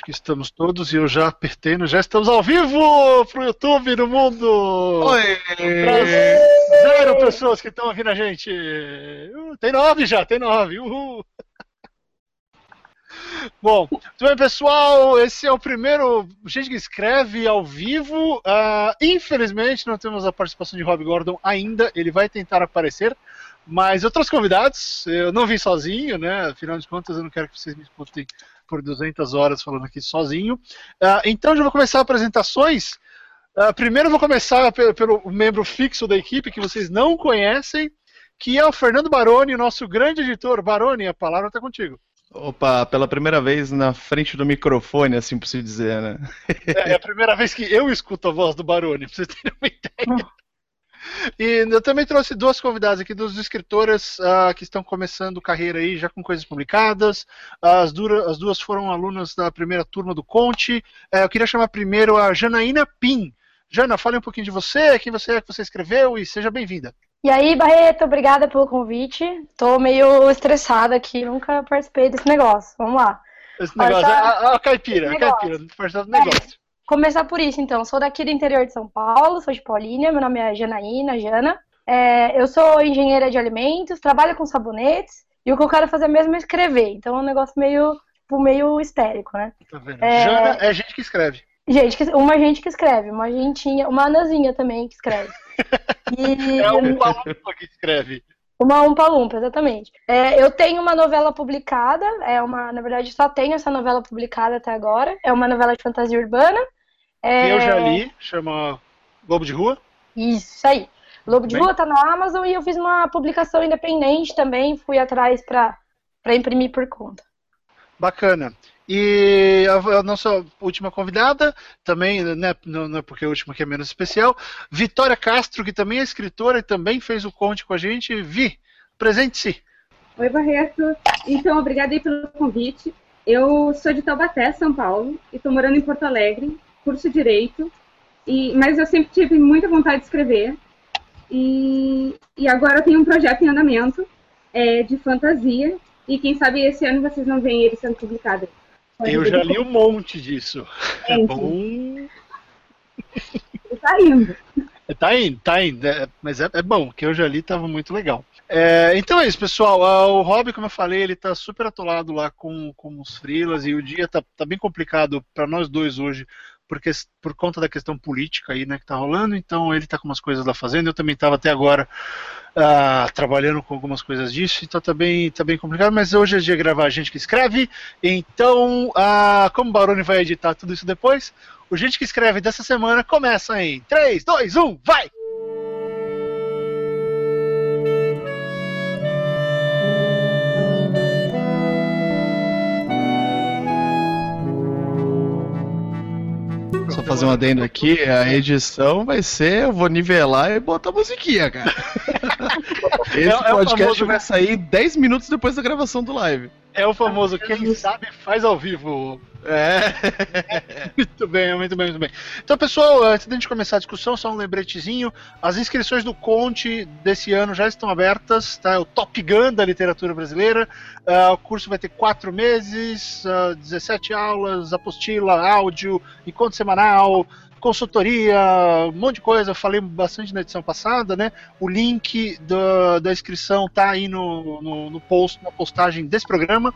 Acho que estamos todos e eu já apertei, já estamos ao vivo pro YouTube no mundo! Oi! Zero pessoas que estão ouvindo a gente! Uh, tem nove já, tem nove! Uhul! Bom, tudo bem, pessoal? Esse é o primeiro Gente que Escreve ao vivo. Uh, infelizmente, não temos a participação de Rob Gordon ainda. Ele vai tentar aparecer, mas outros convidados. Eu não vim sozinho, né? Afinal de contas, eu não quero que vocês me escutem por 200 horas falando aqui sozinho. Uh, então já vou começar apresentações. Uh, primeiro vou começar pelo, pelo, membro fixo da equipe que vocês não conhecem, que é o Fernando Baroni, nosso grande editor. Baroni, a palavra está contigo. Opa, pela primeira vez na frente do microfone, assim por se dizer, né? É, é, a primeira vez que eu escuto a voz do Baroni, pra vocês terem uma ideia. E eu também trouxe duas convidadas aqui, duas escritoras uh, que estão começando carreira aí, já com coisas publicadas. As, dura, as duas foram alunas da primeira turma do Conte. Uh, eu queria chamar primeiro a Janaína Pim. Jana, fale um pouquinho de você, quem você é que você escreveu e seja bem-vinda. E aí, Barreto, obrigada pelo convite. Tô meio estressada aqui, nunca participei desse negócio. Vamos lá. Esse negócio, a, a, a caipira, a caipira, do negócio. Começar por isso, então. Sou daqui do interior de São Paulo, sou de Paulínia, meu nome é Janaína, Jana. É, eu sou engenheira de alimentos, trabalho com sabonetes, e o que eu quero fazer mesmo é escrever. Então é um negócio meio, meio histérico, né? Tá vendo? É... Jana é gente que escreve. Gente, uma gente que escreve, uma gentinha, uma anazinha também que escreve. E... É um palumpa que escreve. Uma umpa lumpa, exatamente. É, eu tenho uma novela publicada, é uma, na verdade, só tenho essa novela publicada até agora. É uma novela de fantasia urbana. É... Eu já li, chama Lobo de Rua. Isso aí. Lobo de Bem... Rua tá na Amazon e eu fiz uma publicação independente também, fui atrás para imprimir por conta. Bacana. E a, a, nossa última convidada, também, né, não, não é porque a última que é menos especial, Vitória Castro, que também é escritora e também fez o conte com a gente. Vi, presente-se. Oi, Barreto. Então, obrigada aí pelo convite. Eu sou de Taubaté, São Paulo, e estou morando em Porto Alegre curso direito, e, mas eu sempre tive muita vontade de escrever. E, e agora eu tenho um projeto em andamento é, de fantasia, e quem sabe esse ano vocês não veem ele sendo publicado. Eu já li um monte disso. É, é bom. Tá indo. Tá indo, tá indo. É, mas é, é, bom, que eu já li, estava muito legal. É, então é isso, pessoal. Ah, o Rob, como eu falei, ele está super atolado lá com, com os freelas e o dia tá, tá bem complicado para nós dois hoje, porque por conta da questão política aí, né, que tá rolando, então ele tá com umas coisas lá fazendo, eu também estava até agora uh, trabalhando com algumas coisas disso, então tá bem, tá bem complicado, mas hoje é dia de gravar a gente que escreve, então, uh, como o Baroni vai editar tudo isso depois, o Gente que Escreve dessa semana começa em 3, 2, 1, vai! Fazer um adendo aqui, a edição vai ser, eu vou nivelar e botar musiquinha, cara. Esse é, é podcast famoso... vai sair 10 minutos depois da gravação do live. É o famoso quem sabe faz ao vivo. É. muito bem, muito bem, muito bem. Então, pessoal, antes de a gente começar a discussão, só um lembretezinho. As inscrições do Conte desse ano já estão abertas, tá? É o Top Gun da literatura brasileira. Uh, o curso vai ter quatro meses, uh, ah, 17 aulas, apostila, áudio, encontro semanal, consultoria, um monte de coisa. Falei bastante na edição passada, né? O link do, da inscrição tá aí no, no, no, post, na postagem desse programa.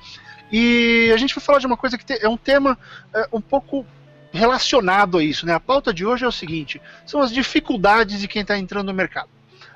E a gente vai falar de uma coisa que é um tema é, um pouco relacionado a isso, né? A pauta de hoje é o seguinte: são as dificuldades de quem está entrando no mercado.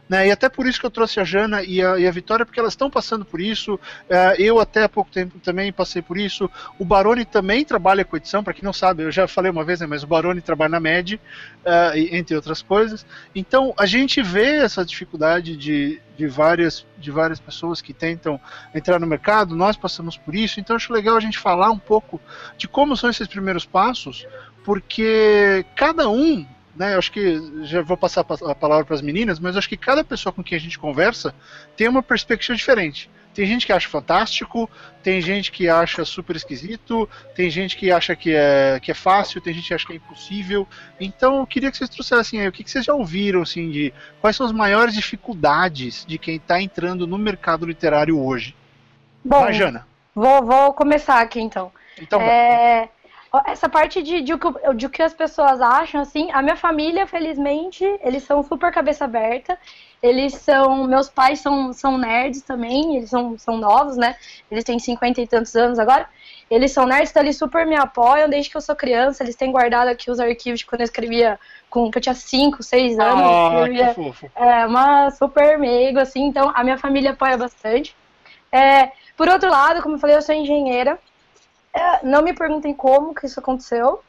Né? E até por isso que eu trouxe a Jana e a, e a Vitória, porque elas estão passando por isso. Uh, eu até há pouco tempo também passei por isso. O Baroni também trabalha com edição, para quem não sabe, eu já falei uma vez, né, mas o Baroni trabalha na MED, uh, entre outras coisas. Então a gente vê essa dificuldade de, de várias, de várias pessoas que tentam entrar no mercado, nós passamos por isso, então acho legal a gente falar um pouco de como são esses primeiros passos, porque cada um né, eu acho que já vou passar a palavra para as meninas, mas acho que cada pessoa com quem a gente conversa tem uma perspectiva diferente. Tem gente que acha fantástico, tem gente que acha super esquisito, tem gente que acha que é, que é fácil, tem gente que acha que é impossível. Então eu queria que vocês trouxessem aí o que, que vocês já ouviram, assim, de quais são as maiores dificuldades de quem está entrando no mercado literário hoje. Bom, Vai, Jana. Vou, vou começar aqui então. Então, é, essa parte de, de, de o que as pessoas acham, assim, a minha família, felizmente, eles são super cabeça aberta. Eles são. Meus pais são, são nerds também, eles são, são novos, né? Eles têm cinquenta e tantos anos agora. Eles são nerds, então eles super me apoiam desde que eu sou criança. Eles têm guardado aqui os arquivos de quando eu escrevia, com, que eu tinha 5, 6 anos. Ah, escrevia, que fofo. É, uma super amigo, assim. Então a minha família apoia bastante. É, por outro lado, como eu falei, eu sou engenheira. É, não me perguntem como que isso aconteceu,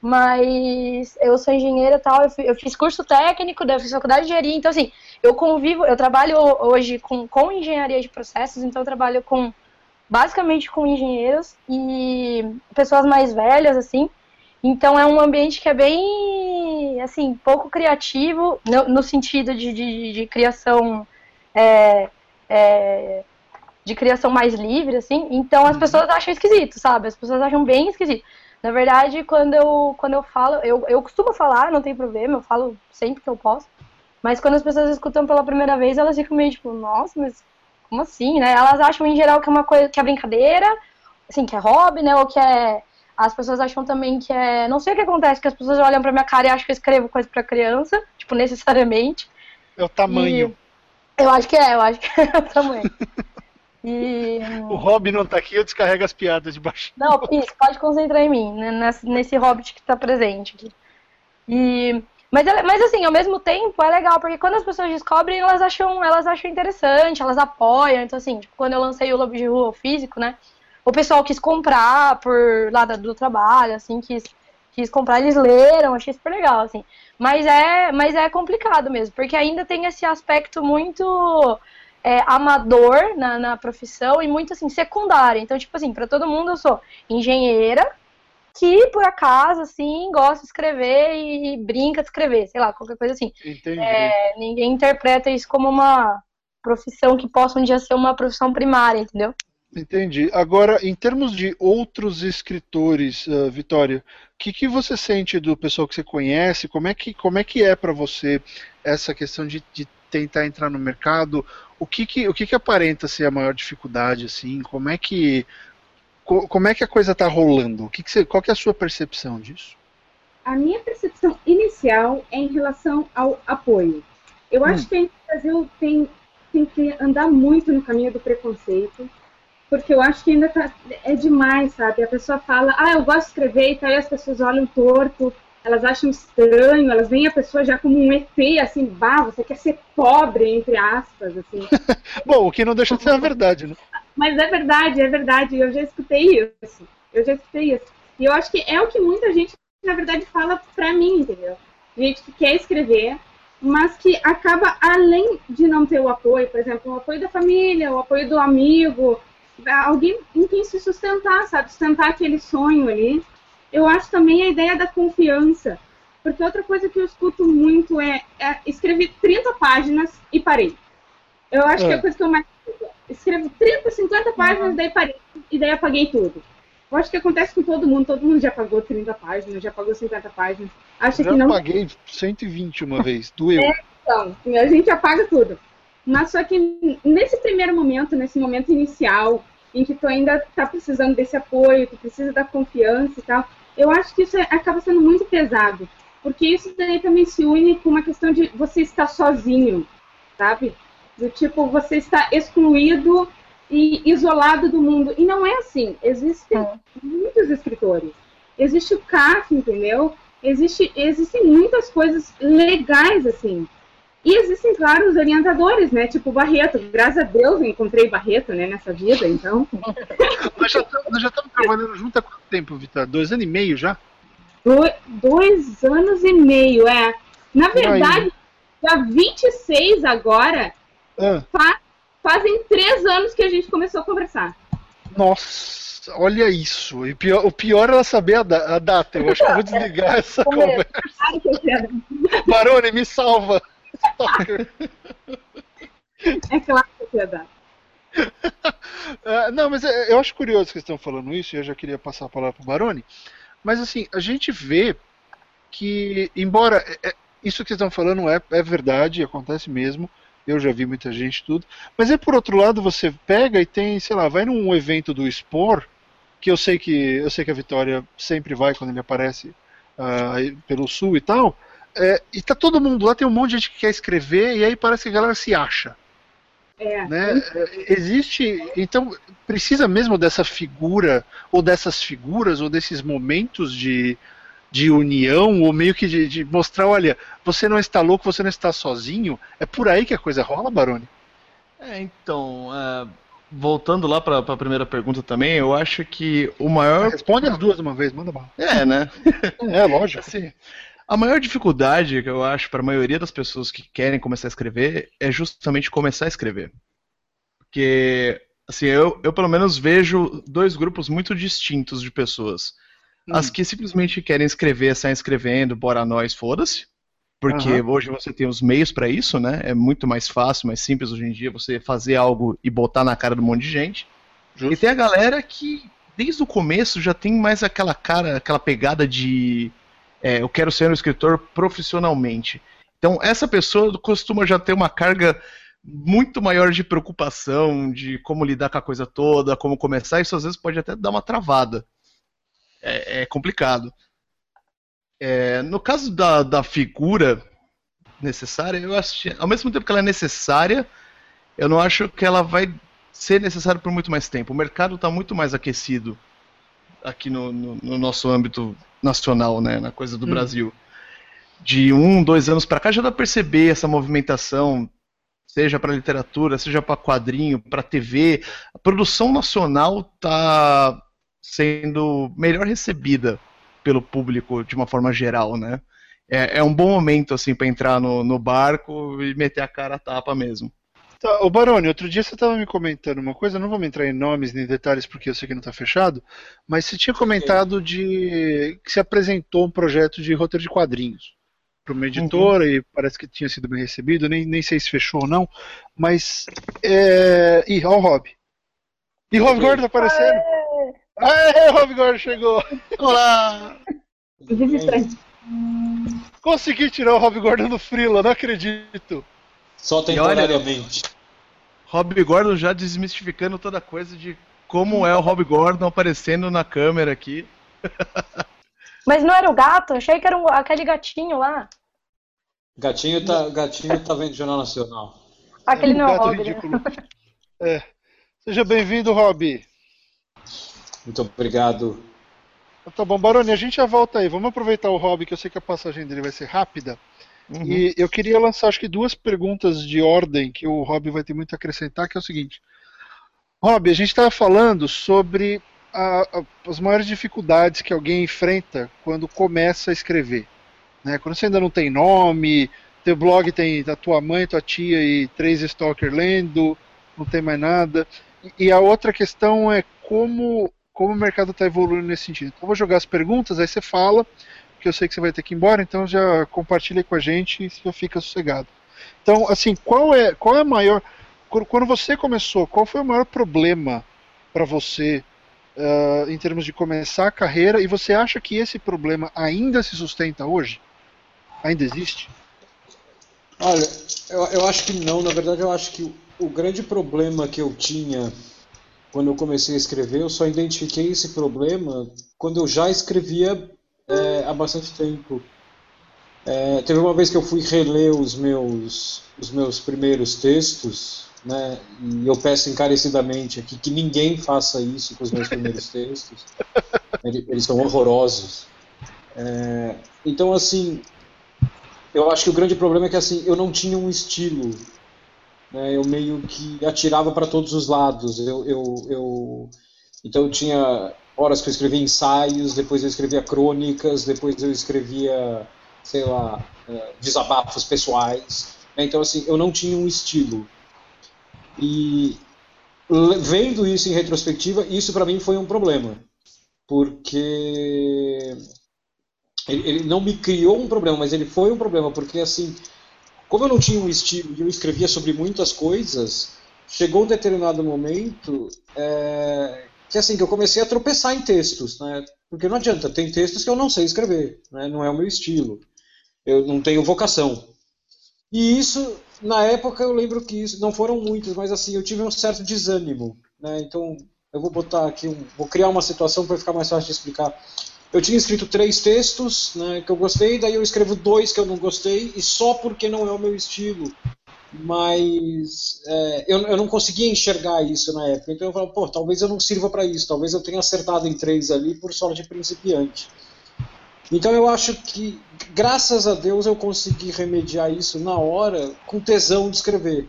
mas eu sou engenheira e tal, eu, fiz curso técnico, eu fiz faculdade de engenharia, então assim, eu convivo, eu trabalho hoje com, com engenharia de processos, então eu trabalho com basicamente com engenheiros e pessoas mais velhas, assim. Então é um ambiente que é bem, assim, pouco criativo, no, no sentido de, de, de criação é, é, de criação mais livre, assim. Então as uhum. pessoas acham esquisito, sabe? As pessoas acham bem esquisito. Na verdade, quando eu, quando eu falo, eu, eu costumo falar, não tem problema, eu falo sempre que eu posso. Mas quando as pessoas escutam pela primeira vez, elas ficam meio tipo, nossa, mas como assim, né? Elas acham em geral que é uma coisa que é brincadeira, assim, que é hobby, né? Ou que é. As pessoas acham também que é. Não sei o que acontece, que as pessoas olham pra minha cara e acham que eu escrevo coisa pra criança, tipo, necessariamente. É o tamanho. E... Eu acho que é, eu acho que é o tamanho. E... O Rob não tá aqui, eu descarrego as piadas de baixo. Não, isso, pode concentrar em mim, né, nesse, nesse Hobbit que tá presente aqui. E mas, mas assim, ao mesmo tempo é legal, porque quando as pessoas descobrem, elas acham, elas acham interessante, elas apoiam. Então, assim, tipo, quando eu lancei o Lobo de Rua físico, né? O pessoal quis comprar por lá do trabalho, assim, quis, quis comprar, eles leram, achei super legal, assim. Mas é, mas é complicado mesmo, porque ainda tem esse aspecto muito é, amador na, na profissão e muito assim, secundário. Então, tipo assim, para todo mundo eu sou engenheira, que, por acaso, assim, gosta de escrever e, brinca de escrever, sei lá, qualquer coisa assim. É, ninguém interpreta isso como uma profissão que possa um dia ser uma profissão primária, entendeu? Entendi. Agora, em termos de outros escritores, uh, Vitória, o que, que você sente do pessoal que você conhece? Como é que, como é, que é para você essa questão de, de, tentar entrar no mercado? O que, que, o que, que aparenta ser a maior dificuldade? assim? Como é que como é que a coisa está rolando? O que, que você, qual que é a sua percepção disso? A minha percepção inicial é em relação ao apoio. Eu hum. acho que o Brasil tem, tem que andar muito no caminho do preconceito, porque eu acho que ainda tá, é demais, sabe? A pessoa fala, ah, eu gosto de escrever, e então aí as pessoas olham torto, elas acham estranho, elas veem a pessoa já como um ET, assim, bah, você quer ser pobre, entre aspas, assim. Bom, o que não deixa de ser a verdade, né? Mas é verdade, é verdade. Eu já escutei isso. Eu já escutei isso. E eu acho que é o que muita gente, na verdade, fala pra mim, entendeu? Gente que quer escrever, mas que acaba, além de não ter o apoio, por exemplo, o apoio da família, o apoio do amigo, alguém em quem se sustentar, sabe? Sustentar aquele sonho ali. Eu acho também a ideia da confiança. Porque outra coisa que eu escuto muito é, é escrevi 30 páginas e parei. Eu acho é. que é a coisa que eu mais escrevo 30, 50 páginas, uhum. daí parei, e daí apaguei tudo. Eu acho que acontece com todo mundo, todo mundo já pagou 30 páginas, já pagou 50 páginas. Acho já que não. paguei 120 uma vez, doeu. É, então, a gente apaga tudo. Mas só que nesse primeiro momento, nesse momento inicial, em que tu ainda tá precisando desse apoio, tu precisa da confiança e tal, eu acho que isso é, acaba sendo muito pesado. Porque isso daí também se une com uma questão de você estar sozinho, sabe? Do tipo, você está excluído e isolado do mundo. E não é assim. Existem é. muitos escritores. Existe o CAF, entendeu? Existe, existem muitas coisas legais, assim. E existem, claro, os orientadores, né? Tipo Barreto. Graças a Deus eu encontrei Barreto, né, nessa vida, então. nós, já estamos, nós já estamos trabalhando junto há quanto tempo, Vitor? Dois anos e meio já? Do, dois anos e meio, é. Na verdade, dia 26 agora, ah. Fa fazem três anos que a gente começou a conversar. Nossa, olha isso. E pior, o pior era saber a, da a, data. Eu acho que eu vou desligar essa conversa. Barone, me salva. É claro que data. Uh, não, mas é, eu acho curioso que estão falando isso, e eu já queria passar a palavra para o Barone. Mas assim, a gente vê que, embora é, é isso que estão falando é, é verdade, acontece mesmo, eu já vi muita gente tudo. Mas é por outro lado, você pega e tem, sei lá, vai num evento do Spore que eu sei que eu sei que a Vitória sempre vai quando ele aparece uh, pelo sul e tal. É, e tá todo mundo lá, tem um monte de gente que quer escrever, e aí parece que a galera se acha. É. Né? Existe. Então, precisa mesmo dessa figura, ou dessas figuras, ou desses momentos de, de união, ou meio que de, de, mostrar: olha, você não está louco, você não está sozinho. É por aí que a coisa rola, Baroni? É, então. Uh, voltando lá para a primeira pergunta também, eu acho que o maior. Responde as duas de uma vez, manda mal. É, né? é, lógico. Assim, a maior dificuldade que eu acho para a maioria das pessoas que querem começar a escrever é justamente começar a escrever. Porque, assim, eu, eu pelo menos vejo dois grupos muito distintos de pessoas. Hum. As que simplesmente querem escrever, saem escrevendo, bora nós, foda-se. Porque uhum. hoje você tem os meios para isso, né? É muito mais fácil, mais simples hoje em dia você fazer algo e botar na cara de um monte de gente. Justo. E tem a galera que, desde o começo, já tem mais aquela cara, aquela pegada de é, eu quero ser um escritor profissionalmente. Então, essa pessoa costuma já ter uma carga muito maior de preocupação, de como lidar com a coisa toda, como começar. Isso às vezes pode até dar uma travada. É, é complicado. É, no caso da, da figura necessária, eu acho ao mesmo tempo que ela é necessária, eu não acho que ela vai ser necessária por muito mais tempo. O mercado está muito mais aquecido aqui no, no, no nosso âmbito nacional, né, na coisa do hum. Brasil. De um, dois anos para cá já dá para perceber essa movimentação, seja para literatura, seja para quadrinho, para TV. A produção nacional está sendo melhor recebida pelo público de uma forma geral, né? É, é um bom momento assim para entrar no, no barco e meter a cara a tapa mesmo. Tá, ô Baroni, outro dia você estava me comentando uma coisa, não vou entrar em nomes nem detalhes porque eu sei que não está fechado, mas você tinha comentado de que se apresentou um projeto de roteiro de quadrinhos para uma editora uhum. e parece que tinha sido bem recebido, nem, nem sei se fechou ou não, mas. É... Ih, olha o Rob. E Rob Gordon aparecendo! Aê, Rob Gordon chegou! Olá! Consegui tirar o Rob Gordon do Freela, não acredito! Só temporariamente. Rob Gordon já desmistificando toda a coisa de como é o Rob Gordon aparecendo na câmera aqui. Mas não era o gato? Achei que era um, aquele gatinho lá. Gatinho tá, gatinho tá vendo Jornal Nacional. Aquele é um não é o Rob, né? ridículo. Né? É. Seja bem-vindo, Rob. Muito obrigado. Tá bom, Baroni, a gente já volta aí. Vamos aproveitar o Rob, que eu sei que a passagem dele vai ser rápida. Uhum. E eu queria lançar, acho que duas perguntas de ordem que o Rob vai ter muito a acrescentar, que é o seguinte. Rob, a gente estava falando sobre a, a, as maiores dificuldades que alguém enfrenta quando começa a escrever. Né? Quando você ainda não tem nome, teu blog tem a tua mãe, tua tia e três stalker lendo, não tem mais nada. E, e a outra questão é como, como o mercado está evoluindo nesse sentido. Então eu vou jogar as perguntas, aí você fala porque eu sei que você vai ter que ir embora, então já compartilha com a gente e já fica sossegado. Então, assim, qual é, qual é a maior. Quando você começou, qual foi o maior problema para você uh, em termos de começar a carreira? E você acha que esse problema ainda se sustenta hoje? Ainda existe? Olha, eu, eu acho que não. Na verdade, eu acho que o, o grande problema que eu tinha quando eu comecei a escrever, eu só identifiquei esse problema quando eu já escrevia é, há bastante tempo. É, teve uma vez que eu fui reler os meus, os meus primeiros textos, né, e eu peço encarecidamente aqui que ninguém faça isso com os meus primeiros textos. Eles são horrorosos. É, então, assim, eu acho que o grande problema é que assim, eu não tinha um estilo. Né, eu meio que atirava para todos os lados. Eu, eu, eu, então eu tinha horas que eu escrevia ensaios, depois eu escrevia crônicas, depois eu escrevia, sei lá, é, desabafos pessoais. Né? Então, assim, eu não tinha um estilo. E vendo isso em retrospectiva, isso para mim foi um problema. Porque ele, não me criou um problema, mas ele foi um problema, porque assim, como eu não tinha um estilo e eu escrevia sobre muitas coisas, chegou um determinado momento é, que assim que eu comecei a tropeçar em textos, né? Porque não adianta, tem textos que eu não sei escrever, né? Não é o meu estilo. Eu não tenho vocação. E isso, na época, eu lembro que isso não foram muitos, mas assim, eu tive um certo desânimo, né? Então, eu vou botar aqui, um, vou criar uma situação para ficar mais fácil de explicar. Eu tinha escrito três textos né, que eu gostei, daí eu escrevo dois que eu não gostei, e só porque não é o meu estilo. Mas é, eu, eu não conseguia enxergar isso na época. Então eu falo, pô, talvez eu não sirva para isso, talvez eu tenha acertado em três ali por sorte de principiante. Então eu acho que, graças a Deus, eu consegui remediar isso na hora, com tesão de escrever.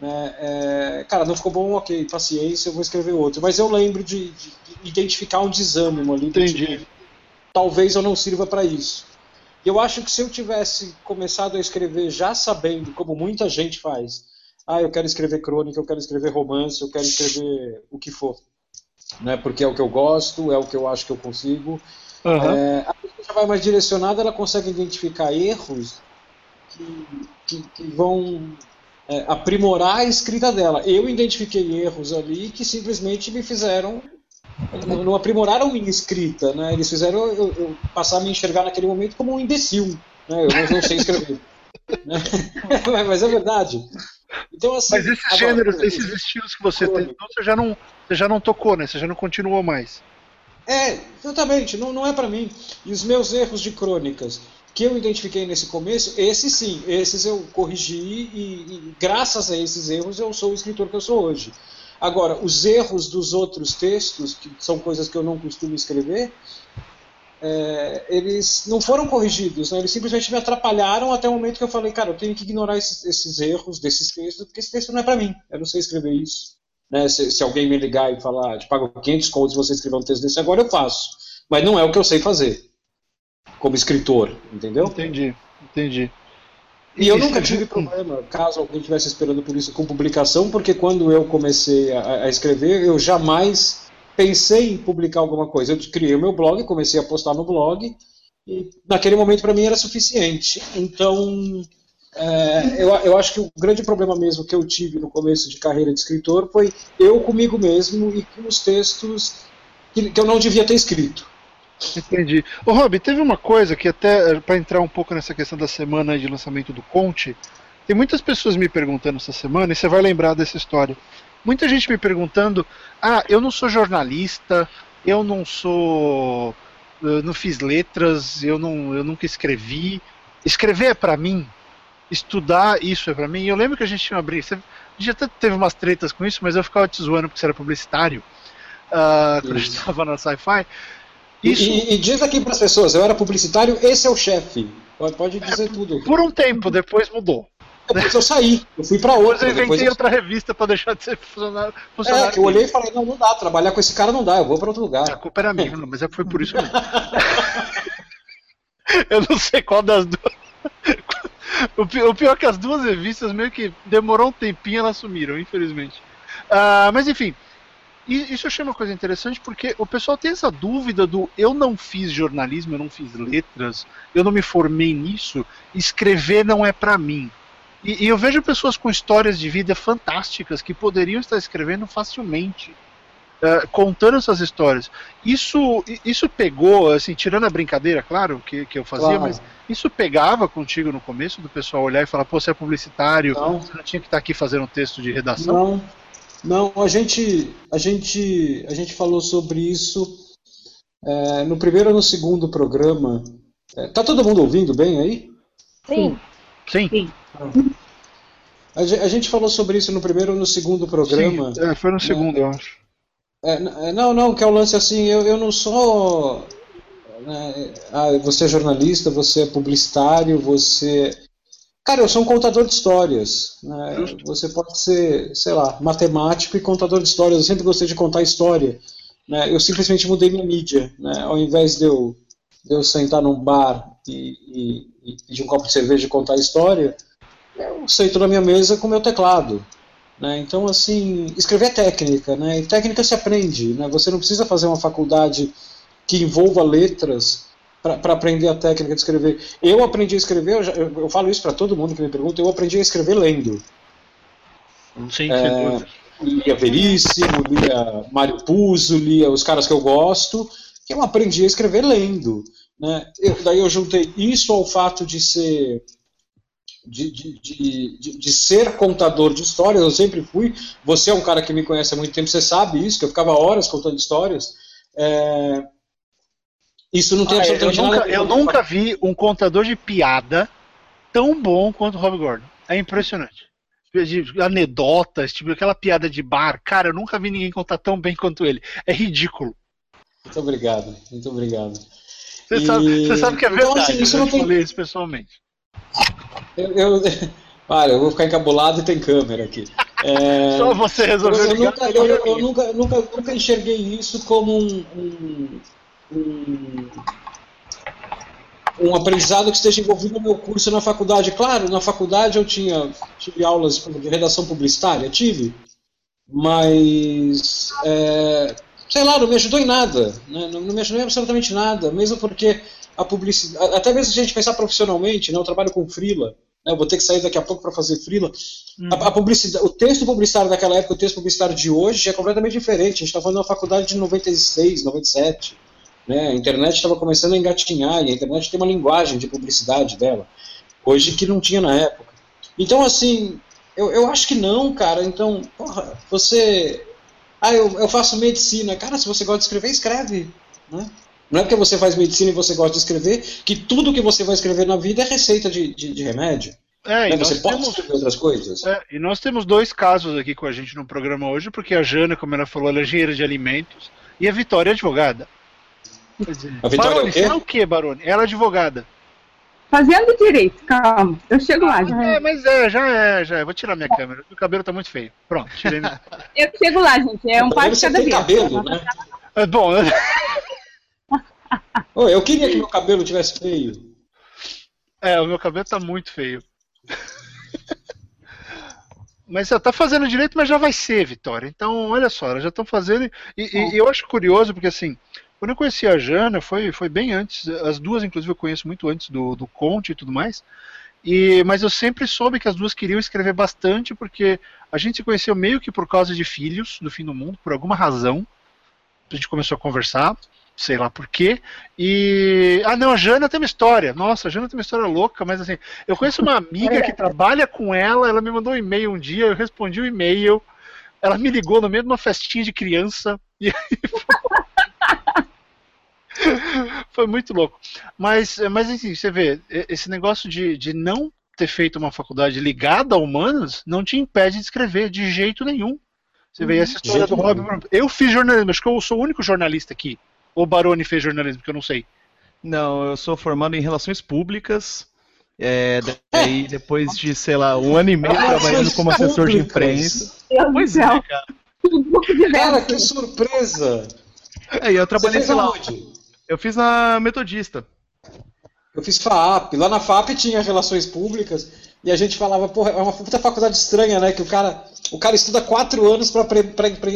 Né? É, cara, não ficou bom, ok, paciência, eu vou escrever outro. Mas eu lembro de, de identificar um desânimo ali. Entendi. Tipo, talvez eu não sirva para isso. Eu acho que se eu tivesse começado a escrever já sabendo, como muita gente faz, ah, eu quero escrever crônica, eu quero escrever romance, eu quero escrever o que for, né? Porque é o que eu gosto, é o que eu acho que eu consigo. Uhum. É, a pessoa já vai mais direcionada, ela consegue identificar erros que, que, que vão é, aprimorar a escrita dela. Eu identifiquei erros ali que simplesmente me fizeram não aprimoraram minha escrita, né? Eles fizeram eu, eu, passar a me enxergar naquele momento como um imbecil, né? Eu não, não sei escrever. né? Mas é verdade. Então, assim, Mas esses agora, gêneros, esses estilos que você tem, então você já não, você já não tocou, né? Você já não continuou mais. É, exatamente, não, não é para mim. E os meus erros de crônicas que eu identifiquei nesse começo, esses sim, esses eu corrigi e, e graças a esses erros eu sou o escritor que eu sou hoje. Agora, os erros dos outros textos, que são coisas que eu não costumo escrever, é, eles não foram corrigidos, né? eles simplesmente me atrapalharam até o momento que eu falei, cara, eu tenho que ignorar esses, esses erros desses textos, porque esse texto não é para mim, eu não sei escrever isso. Né? Se, se, alguém me ligar e falar, te pago 500 contos você escrever um texto desse, agora eu faço. Mas não é o que eu sei fazer, como escritor, entendeu? Entendi, entendi. E eu nunca tive problema, caso alguém estivesse esperando por isso com publicação, porque quando eu comecei a, a, escrever, eu jamais pensei em publicar alguma coisa. Eu criei o meu blog, comecei a postar no blog, e naquele momento para mim era suficiente. Então, é, eu, eu acho que o grande problema mesmo que eu tive no começo de carreira de escritor foi eu comigo mesmo e com os textos que, que eu não devia ter escrito. Entendi. Ô Rob, teve uma coisa que até para entrar um pouco nessa questão da semana de lançamento do Conte, tem muitas pessoas me perguntando essa semana e você vai lembrar dessa história. Muita gente me perguntando: "Ah, eu não sou jornalista, eu não sou eu não fiz letras, eu não eu nunca escrevi. Escrever é para mim? Estudar isso é para mim?" Eu lembro que a gente tinha uma briga, a gente até teve umas tretas com isso, mas eu ficava te zoando porque você era publicitário. Uh, quando a gente estava na sci-fi. Isso... E, e, diz aqui para as pessoas, eu era publicitário, esse é o chefe. Pode, pode dizer tudo. Por um tempo, depois mudou. Depois eu saí, eu fui para outra. Depois eu inventei eu... outra revista para deixar de ser funcionário. funcionário é, eu olhei e falei, não, não dá, trabalhar com esse cara não dá, eu vou para outro lugar. A culpa era minha, mas é foi por isso mesmo. eu não sei qual das duas. O pior é que as duas revistas meio que demorou um tempinho elas sumiram, infelizmente. Uh, mas enfim, e isso eu achei uma coisa interessante porque o pessoal tem essa dúvida do eu não fiz jornalismo, eu não fiz letras, eu não me formei nisso, escrever não é para mim. E, e, eu vejo pessoas com histórias de vida fantásticas que poderiam estar escrevendo facilmente, uh, contando essas histórias. Isso, isso pegou, assim, tirando a brincadeira, claro, que, que eu fazia, claro. mas isso pegava contigo no começo do pessoal olhar e falar, pô, você é publicitário, não. você não tinha que estar aqui fazendo um texto de redação? Não. Não, a gente, a gente, a gente falou sobre isso é, no primeiro ou no segundo programa. É, tá todo mundo ouvindo bem aí? Sim. Sim. Sim. A, a, gente falou sobre isso no primeiro ou no segundo programa. Sim, é, foi no segundo, eu acho. É, é, não, não, que é o lance assim, eu, eu não sou. Né, ah, você é jornalista, você é publicitário, você Cara, eu sou um contador de histórias. Né? Você pode ser, sei lá, matemático e contador de histórias. Eu sempre gostei de contar história. Né? Eu simplesmente mudei minha mídia. Né? Ao invés de eu, de eu sentar num bar e, e, e pedir um copo de cerveja e contar história, eu sento na minha mesa com meu teclado. Né? Então, assim, escrever é técnica. Né? E técnica se aprende. Né? Você não precisa fazer uma faculdade que envolva letras para aprender a técnica de escrever. Eu aprendi a escrever, eu, já, eu, eu falo isso para todo mundo que me pergunta, eu aprendi a escrever lendo. Sim, é, lia Veríssimo, lia Mário Puzo, lia os caras que eu gosto, que eu aprendi a escrever lendo. Né? Eu, daí eu juntei isso ao fato de ser de, de, de, de, ser contador de histórias, eu sempre fui. Você é um cara que me conhece há muito tempo, você sabe isso, que eu ficava horas contando histórias. É... Isso não tem ah, absolutamente eu nunca, nada. Eu nunca vi um contador de piada tão bom quanto o Rob Gordon. É impressionante. De anedotas, tipo aquela piada de bar. Cara, eu nunca vi ninguém contar tão bem quanto ele. É ridículo. Muito obrigado, muito obrigado. Você, e... sabe, você sabe que é verdade. Então, assim, isso eu não tem... falei isso pessoalmente. Eu, eu, para, eu vou ficar encabulado e tem câmera aqui. É, Só você resolveu eu, nunca, eu, eu, nunca, nunca, nunca enxerguei isso como um, um, um, um, aprendizado que esteja envolvido no meu curso na faculdade. Claro, na faculdade eu tinha tive aulas de redação publicitária, tive, mas é, sei lá, não me ajudou em nada, né? não, não me ajudou em absolutamente nada, mesmo porque a publicidade, até mesmo se a gente pensar profissionalmente, né, eu trabalho com freela, né, eu vou ter que sair daqui a pouco para fazer freela. Hum. A, a, publicidade, o texto publicitário daquela época, o texto publicitário de hoje é completamente diferente. A gente está falando de uma faculdade de 96, 97. Né, a internet estava começando a engatinhar e a internet tem uma linguagem de publicidade dela, hoje que não tinha na época. Então, assim, eu, eu acho que não, cara. Então, porra, você. Ah, eu, eu faço medicina. Cara, se você gosta de escrever, escreve. Né? Não é porque você faz medicina e você gosta de escrever que tudo que você vai escrever na vida é receita de, de, de remédio. É, né? Você pode escrever outras coisas. É, e nós temos dois casos aqui com a gente no programa hoje, porque a Jana, como ela falou, ela é engenheira de alimentos e a Vitória é advogada. A Vitória Barone, é o quê? é o quê, Barone? Ela é advogada. Fazendo direito, calma. Eu chego lá. Já. É, mas é, já é, já é. Vou tirar minha câmera. O cabelo tá muito feio. Pronto, tirei minha... Eu chego lá, gente. É um passo cada vez. cabelo, né? É bom? Oh, eu queria que meu cabelo tivesse feio. É, o meu cabelo tá muito feio. mas você tá fazendo direito, mas já vai ser, Vitória. Então, olha só, elas já estão fazendo. E, e, eu acho curioso, porque assim, quando eu conheci a Jana, foi, foi bem antes. As duas, inclusive, eu conheço muito antes do, do Conte e tudo mais. E, mas eu sempre soube que as duas queriam escrever bastante, porque a gente se conheceu meio que por causa de filhos do fim do mundo, por alguma razão. A gente começou a conversar sei lá por quê. E. Ah, não, a Jana tem uma história. Nossa, a Jana tem uma história louca, mas assim, eu conheço uma amiga que trabalha com ela, ela me mandou um e-mail um dia, eu respondi o e-mail, ela me ligou no meio de uma festinha de criança. E Foi muito louco. Mas, mas assim, você vê, esse negócio de, de não ter feito uma faculdade ligada a humanas não te impede de escrever de jeito nenhum. Você vê essa história do Rob. Eu fiz jornalismo, acho que eu sou o único jornalista aqui ou Baroni fez jornalismo, que eu não sei? Não, eu sou formado em relações públicas. É, daí, depois de, sei lá, um ano e meio trabalhando como assessor de imprensa. Pois é, cara. Cara, que surpresa! É, eu trabalhei, sei lá, onde? Eu fiz na Metodista. Eu fiz FAP. Lá na FAP tinha relações públicas e a gente falava, porra, é uma puta faculdade estranha, né? Que o cara, o cara estuda quatro anos para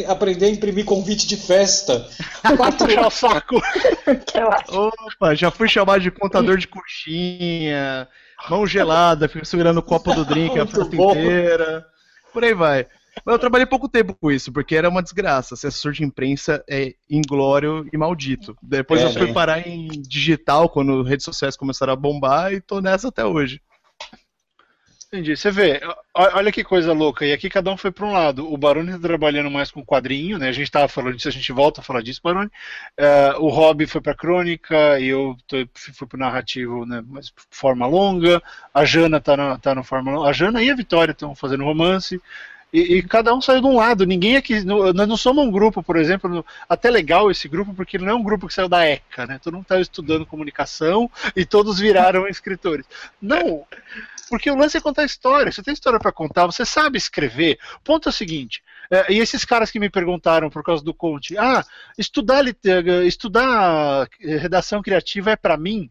aprender a imprimir convite de festa. Quatro anos. saco. Opa, já fui chamado de contador de coxinha, mão gelada, fico segurando o copo do drink a festa bom. inteira. Por aí vai. Mas eu trabalhei pouco tempo com isso, porque era uma desgraça. Ser assessor de imprensa é inglório e maldito. Depois é, eu fui né? parar em digital, quando redes sociais começaram a bombar, e tô nessa até hoje. Entendi. Você vê, olha que coisa louca. E aqui cada um foi para um lado. O Baroni está trabalhando mais com quadrinho, né? A gente estava falando disso, a gente volta a falar disso, Baroni. Uh, o Rob foi para crônica e eu tô, fui para narrativo, né? Mas forma longa. A Jana está tá no forma longa. A Jana e a Vitória estão fazendo romance. E, e, cada um saiu de um lado. Ninguém aqui. Nós não somos um grupo, por exemplo. Até legal esse grupo, porque não é um grupo que saiu da ECA, né? Todo mundo estava estudando comunicação e todos viraram escritores. Não. Porque o lance é contar história. Você tem história para contar, você sabe escrever. O ponto é o seguinte: é, e esses caras que me perguntaram por causa do Conte, ah, estudar, estudar redação criativa é para mim.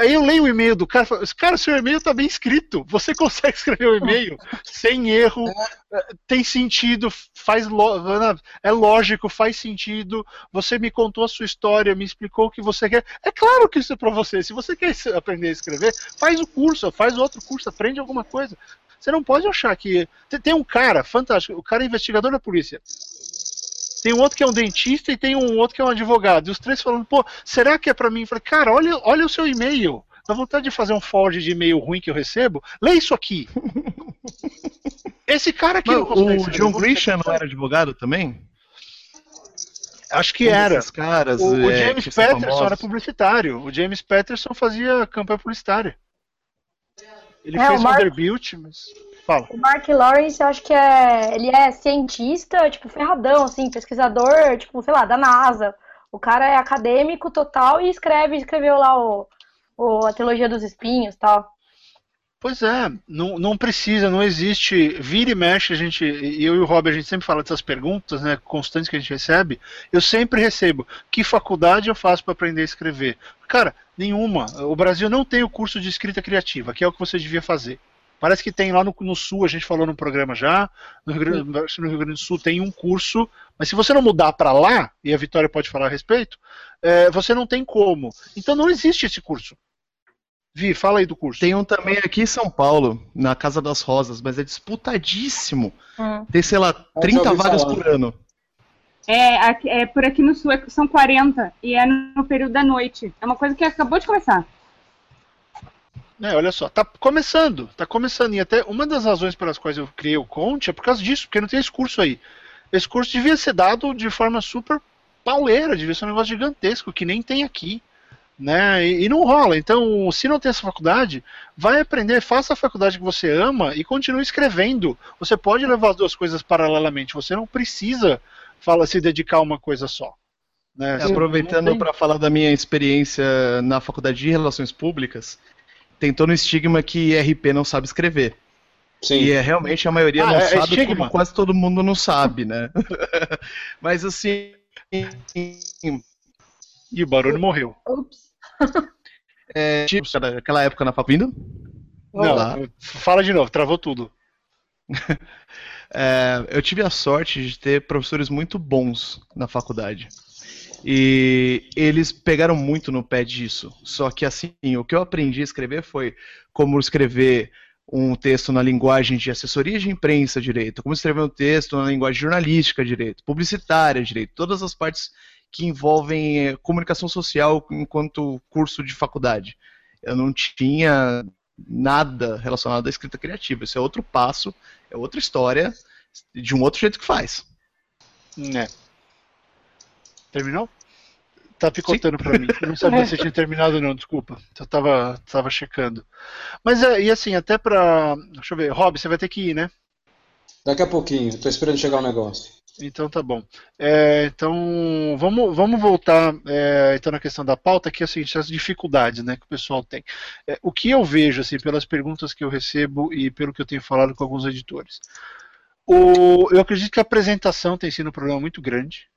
Aí eu leio o e-mail do cara e falo, cara, seu e-mail está bem escrito. Você consegue escrever o e-mail sem erro, tem sentido, faz é lógico, faz sentido. Você me contou a sua história, me explicou o que você quer. É claro que isso é para você. Se você quer aprender a escrever, faz o curso, faz outro curso, aprende alguma coisa. Você não pode achar que. Tem um cara fantástico, o cara é investigador da polícia tem um outro que é um dentista e tem um outro que é um advogado. E os três falando, pô, será que é para mim? Eu falei, cara, olha, olha o seu e-mail. dá vontade de fazer um forward de e-mail ruim que eu recebo. Lê isso aqui. Esse cara aqui não o John Grisham não era advogado também? Acho que Um era. caras, O, o é, James Patterson famosos. era publicitário. O James Patterson fazia campanha publicitária. Ele É, fez o Mark- Vanderbilt, mas. Fala. O Mark Lawrence, eu acho que é. Ele é cientista, tipo, ferradão, assim, pesquisador, tipo, sei lá, da NASA. O cara é acadêmico total e escreve, escreveu lá o, o a trilogia dos espinhos e tal. Pois é, não, não precisa, não existe. Vira e mexe, a gente. e Eu e o Rob, a gente sempre fala dessas perguntas, né? Constantes que a gente recebe. Eu sempre recebo. Que faculdade eu faço para aprender a escrever? Cara, nenhuma. O Brasil não tem o curso de escrita criativa, que é o que você devia fazer. Parece que tem lá no, no Sul, a gente falou no programa já. No Rio, Grande, no Rio Grande do Sul tem um curso, mas se você não mudar para lá, e a Vitória pode falar a respeito, é, você não tem como. Então não existe esse curso. Vi, fala aí do curso. Tem um também aqui em São Paulo, na Casa das Rosas, mas é disputadíssimo. Hum. Tem, sei lá, já 30 ouvi vagas por ano. É, aqui- é, por aqui no sul é- são 40 e é no período da noite. É uma coisa que acabou de começar. É, olha só, tá começando, tá começando. E até uma das razões pelas quais eu criei o Conte é por causa disso, porque não tem esse curso aí. Esse curso devia ser dado de forma super pauleira, devia ser um negócio gigantesco, que nem tem aqui. Né? E, e não rola. Então, se não tem essa faculdade, vai aprender, faça a faculdade que você ama e continue escrevendo. Você pode levar as duas coisas paralelamente, você não precisa fala, se dedicar a uma coisa só. Né? Não Aproveitando para falar da minha experiência na Faculdade de Relações Públicas, tem todo o estigma que RP não sabe escrever. Sim. E é, realmente a maioria Ah, não é- sabe, estigma? como quase todo mundo não sabe, né? Mas assim, E o barulho morreu. Ups. é, tipo, aquela época na faculdade, Não, lá. fala de novo, travou tudo. É, eu tive a sorte de ter professores muito bons na faculdade. E eles pegaram muito no pé disso. Só que assim, o que eu aprendi a escrever foi como escrever um texto na linguagem de assessoria de imprensa direito, como escrever um texto na linguagem jornalística direito, publicitária direito, todas as partes que envolvem eh, comunicação social enquanto curso de faculdade. Eu não tinha nada relacionado à escrita criativa. Isso é outro passo, é outra história, de um outro jeito que faz. É. Terminou? Tá picotando pra mim. Eu não sabia se tinha terminado não, desculpa. Eu tava, tava checando. Mas é, e assim, até pra. Deixa eu ver. Rob, você vai ter que ir, né? Daqui a pouquinho, tô esperando chegar o negócio. Então tá bom. É, então vamos, vamos voltar é, então na questão da pauta, que é o seguinte, as dificuldades né, que o pessoal tem. É, o que eu vejo, assim, pelas perguntas que eu recebo e pelo que eu tenho falado com alguns editores. O, eu acredito que a apresentação tem sido um problema muito grande.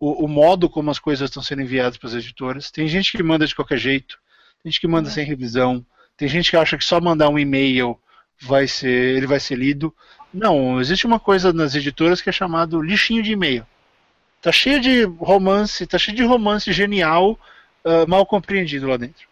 O, o modo como as coisas estão sendo enviadas para as editoras. Tem gente que manda de qualquer jeito, tem gente que manda sem revisão, tem gente que acha que só mandar um e-mail vai ser, ele vai ser lido. Não, existe uma coisa nas editoras que é chamado lixinho de e-mail. Tá cheio de romance, tá cheio de romance genial, ah, mal compreendido lá dentro.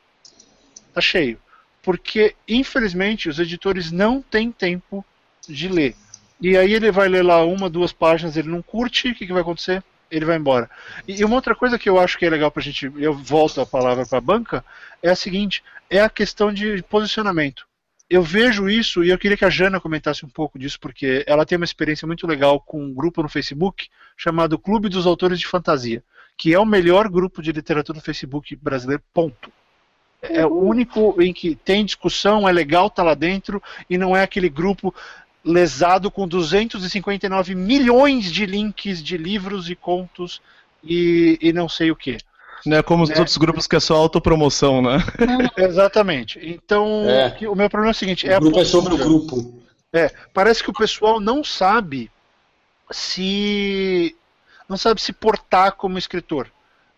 Tá cheio. Porque, infelizmente, os editores não têm tempo de ler. E aí ele vai ler lá uma, duas páginas, ele não curte, o que, que vai acontecer? Ele vai embora. E uma outra coisa que eu acho que é legal pra gente, eu volto a palavra pra banca, é a seguinte, é a questão de posicionamento eu vejo isso e eu queria que a Jana comentasse um pouco disso, porque ela tem uma experiência muito legal com um grupo no Facebook chamado Clube dos Autores de Fantasia, que é o melhor grupo de literatura no Facebook brasileiro, ponto. É o único em que tem discussão, é legal estar lá dentro e não é aquele grupo lesado com 259 milhões de links de livros e contos e, e não sei o que. Não é como os É. outros grupos que é só autopromoção, né? Exatamente. Então, É. o meu problema é o seguinte: é o a grupo é sobre o grupo. É, parece que o pessoal não sabe se não sabe se portar como escritor.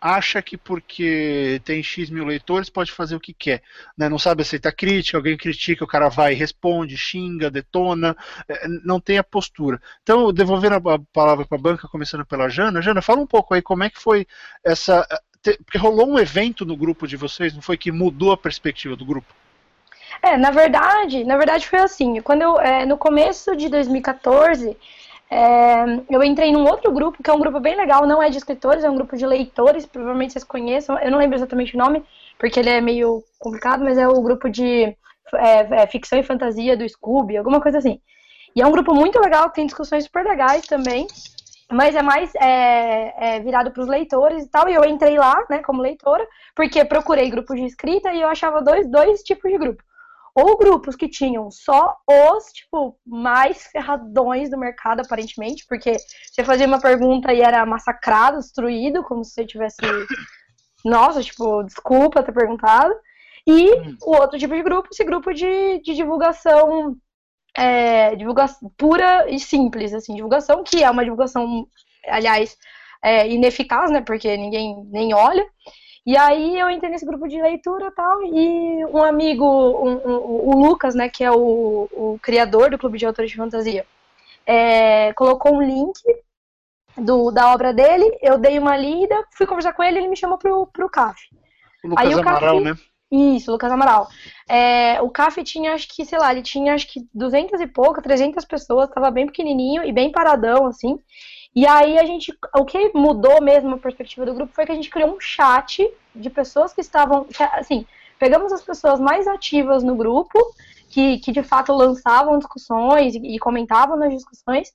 Acha que porque tem X mil leitores pode fazer o que quer. né? Não sabe aceitar crítica, alguém critica, o cara vai, responde, xinga, detona, é, não tem a postura. Então, devolvendo a palavra para a banca, começando pela Jana. Jana, fala um pouco aí como é que foi essa. te- Porque rolou um evento no grupo de vocês, não foi que mudou a perspectiva do grupo? É, na verdade, na verdade foi assim. Quando eu, é, no começo de 2014, é, eu entrei num outro grupo, que é um grupo bem legal, não é de escritores, é um grupo de leitores, provavelmente vocês conheçam, eu não lembro exatamente o nome, porque ele é meio complicado, mas é o grupo de é, é, ficção e fantasia do Scooby, alguma coisa assim. E é um grupo muito legal, tem discussões super legais também, mas é mais é, é virado para os leitores e tal. E eu entrei lá, né, como leitora, porque procurei grupos de escrita e eu achava dois, dois tipos de grupo. Ou grupos que tinham só os, tipo, mais ferradões do mercado, aparentemente, porque você fazia uma pergunta e era massacrado, destruído, como se você tivesse. Nossa, tipo, desculpa ter perguntado. E hum. o outro tipo de grupo, esse grupo de, de divulgação é, divulgação pura e simples, assim, divulgação, que é uma divulgação, aliás, é, ineficaz, né, porque ninguém nem olha. E aí eu entrei nesse grupo de leitura e tal, e um amigo, um, um, o Lucas, né, que é o, o, criador do Clube de Autores de Fantasia, é, colocou um link do, da obra dele, eu dei uma lida, fui conversar com ele, ele me chamou pro, pro CAF. O Lucas aí, Amaral, o CAF, né? Isso, Lucas Amaral. É, o CAF tinha, acho que, sei lá, ele tinha acho que 200 e pouca, 300 pessoas, tava bem pequenininho e bem paradão, assim. E aí a gente, o que mudou mesmo a perspectiva do grupo foi que a gente criou um chat de pessoas que estavam, assim, pegamos as pessoas mais ativas no grupo, que, que de fato lançavam discussões e, e comentavam nas discussões,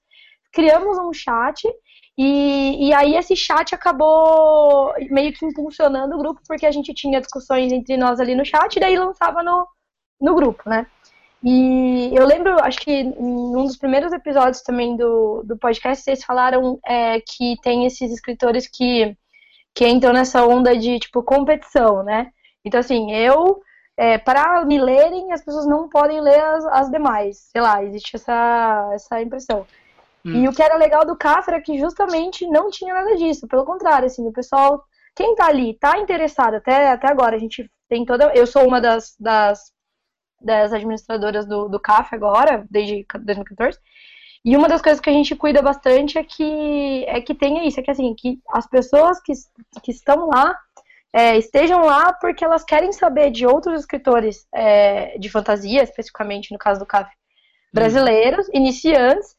criamos um chat e, e aí esse chat acabou meio que impulsionando o grupo, porque a gente tinha discussões entre nós ali no chat, e daí lançava no, no grupo, né? E eu lembro, acho que em um dos primeiros episódios também do, do podcast, vocês falaram é, que tem esses escritores que, que entram nessa onda de, tipo, competição, né? Então, assim, eu, é, para me lerem, as pessoas não podem ler as, as demais. Sei lá, existe essa, essa impressão. Hum. E o que era legal do Cafra é que justamente não tinha nada disso. Pelo contrário, assim, o pessoal, quem tá ali, tá interessado até, até agora. A gente tem toda. Eu sou uma das, das, das administradoras do, do CAF agora, desde 2014. E uma das coisas que a gente cuida bastante é que, é que tenha isso, é que assim, que as pessoas que, que estão lá é, estejam lá porque elas querem saber de outros escritores é, de fantasia, especificamente no caso do CAF, hum. brasileiros, iniciantes,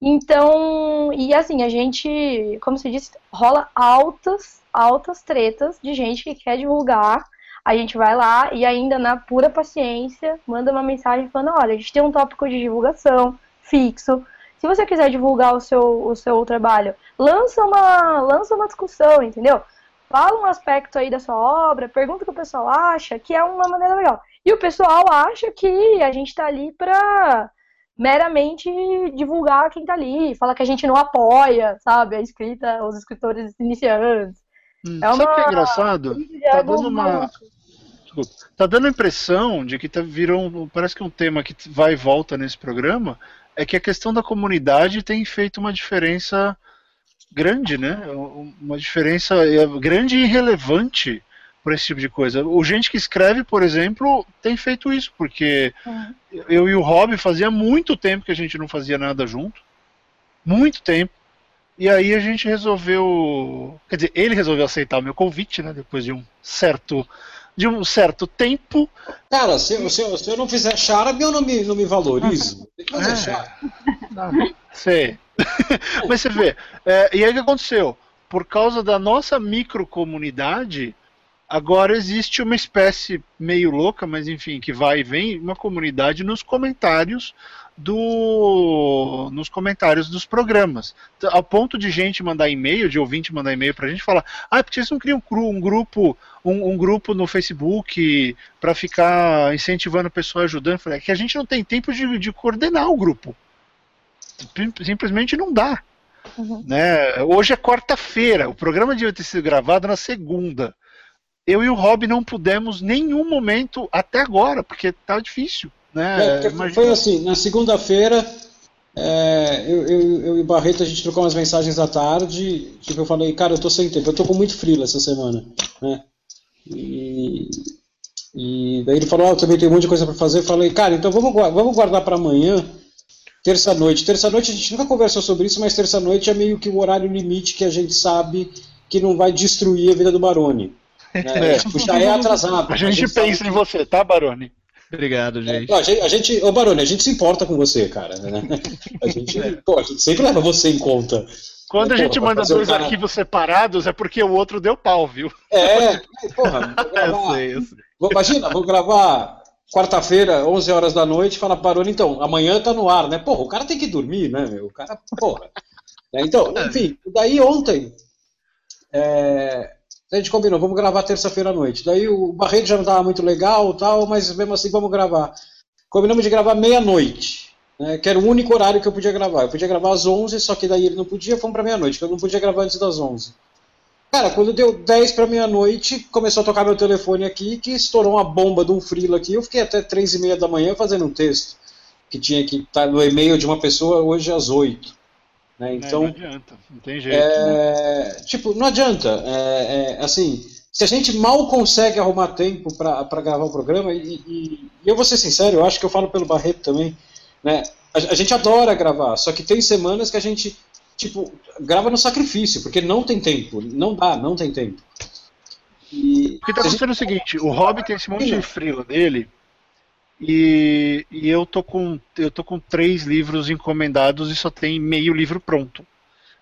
então, e assim, a gente, como se disse, rola altas, altas tretas de gente que quer divulgar. A gente vai lá e ainda na pura paciência manda uma mensagem falando, olha, a gente tem um tópico de divulgação fixo. Se você quiser divulgar o seu, o seu trabalho, lança uma, lança uma discussão, entendeu? Fala um aspecto aí da sua obra, pergunta o que o pessoal acha, que é uma maneira legal. E o pessoal acha que a gente está ali para meramente divulgar quem tá ali, falar que a gente não apoia, sabe, a escrita, os escritores iniciantes. Hum, é uma... Sabe o que é engraçado? Tá dando uma. Desculpa. Tá dando a impressão de que tá, virou. Parece que um tema que vai e volta nesse programa é que a questão da comunidade tem feito uma diferença grande, né? Uma diferença é, grande e relevante por esse tipo de coisa. O gente que escreve, por exemplo, tem feito isso, porque é. eu e o Rob fazia muito tempo que a gente não fazia nada junto. Muito tempo. E aí a gente resolveu. Quer dizer, ele resolveu aceitar o meu convite, né? Depois de um certo. De um certo tempo. Cara, se, se, se eu não fizer charme, eu não me, não me valorizo. Tem que fazer é. charme. Sei. Mas você vê. É, e aí o que aconteceu? Por causa da nossa microcomunidade, Agora existe uma espécie meio louca, mas enfim, que vai e vem, uma comunidade nos comentários do nos comentários dos programas. Ao ponto de gente mandar e-mail, de ouvinte mandar e-mail pra gente falar: "Ah, porque vocês não criam um grupo, um, um grupo no Facebook para ficar incentivando a pessoa ajudando?" Eu falei: "É que a gente não tem tempo de, de coordenar o grupo. Simplesmente não dá." Uhum. Né? Hoje é quarta-feira, o programa devia ter sido gravado na segunda eu e o Rob não pudemos nenhum momento até agora, porque tá difícil. Né? É, foi assim, na segunda-feira, é, eu, eu, eu, e o Barreto, a gente trocou umas mensagens à tarde, tipo, eu falei, cara, eu tô sem tempo, eu tô com muito frio essa semana, né? E, e daí ele falou, ah, eu também tenho um monte de coisa para fazer, eu falei, cara, então vamos, vamos guardar para amanhã, terça-noite. Terça-noite a gente nunca conversou sobre isso, mas terça-noite é meio que o horário limite que a gente sabe que não vai destruir a vida do Barone. É, é. Tipo, já é atrasado. A gente, a gente pensa sabe... em você, tá, Barone? Obrigado, gente. É, a gente, a gente, ô Barone, a gente se importa com você, cara. Né? A, gente, pô, a gente sempre leva você em conta. Quando a gente manda dois arquivos separados, é porque o outro deu pau, viu? É, porra. eu sei, eu sei. Imagina, vou gravar quarta-feira, 11 horas da noite, fala Baroni, então, amanhã tá no ar, né? Porra, o cara tem que dormir, né, meu? O cara, porra. É, então, enfim, daí ontem, é, a gente combinou, vamos gravar terça-feira à noite. Daí o Barreto já não estava muito legal tal, mas mesmo assim vamos gravar. Combinamos de gravar meia-noite, né, que era o único horário que eu podia gravar. Eu podia gravar às 11, só que daí ele não podia, fomos para meia-noite, eu não podia gravar antes das 11. Cara, quando deu 10 para meia-noite, começou a tocar meu telefone aqui, que estourou uma bomba de um frilo aqui. Eu fiquei até 3 e meia da manhã fazendo um texto, que tinha que estar tá no e-mail de uma pessoa hoje às 8. Né? Então, não adianta, não tem jeito. É, né? Tipo, não adianta. É, é, assim, se a gente mal consegue arrumar tempo para gravar o programa, e, e, e, eu vou ser sincero, eu acho que eu falo pelo Barreto também, né? A, a, gente adora gravar, só que tem semanas que a gente, tipo, grava no sacrifício, porque não tem tempo, não dá, não tem tempo. E, porque tá acontecendo gente... o seguinte, o Hobby tem esse monte de frila dele, e, e, eu tô com eu tô com três livros encomendados e só tem meio livro pronto.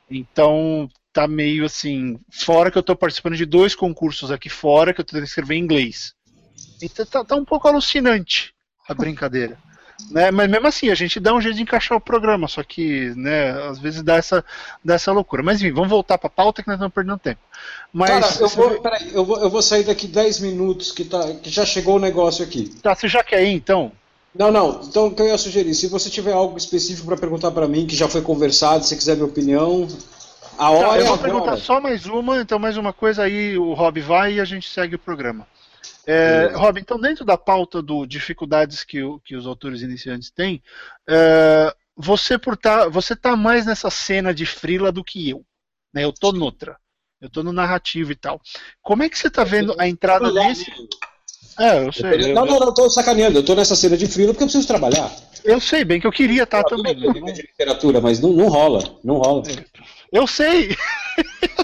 Então tá meio assim, fora que eu tô participando de dois concursos aqui fora que eu tô tendo que escrever em inglês. Então tá, tá um pouco alucinante a brincadeira. Né? Mas mesmo assim, a gente dá um jeito de encaixar o programa, só que, né, às vezes dá essa, dá essa loucura. Mas enfim, vamos voltar para a pauta que nós estamos perdendo tempo. Mas, Cara, eu vou, peraí, eu, vou, eu vou sair daqui 10 minutos que, tá, que já chegou o negócio aqui. Tá, você já quer ir então? Não, não. Então o que eu ia sugerir, se você tiver algo específico para perguntar para mim, que já foi conversado, se quiser minha opinião, a hora tá, eu é vou perguntar só mais uma, então mais uma coisa aí, o Rob vai e a gente segue o programa. É, Rob, então dentro da pauta do dificuldades que, o, que os autores iniciantes têm, é, você por tá, você tá mais nessa cena de frila do que eu. Né? Eu tô noutra. Eu tô no narrativo e tal. Como é que você tá vendo a entrada nesse. É, eu sei. Não, não, não, tô sacaneando. Eu tô nessa cena de frila porque eu preciso trabalhar. Eu sei bem que eu queria estar tá também. Eu de literatura, mas não, não rola. Não rola. Eu sei.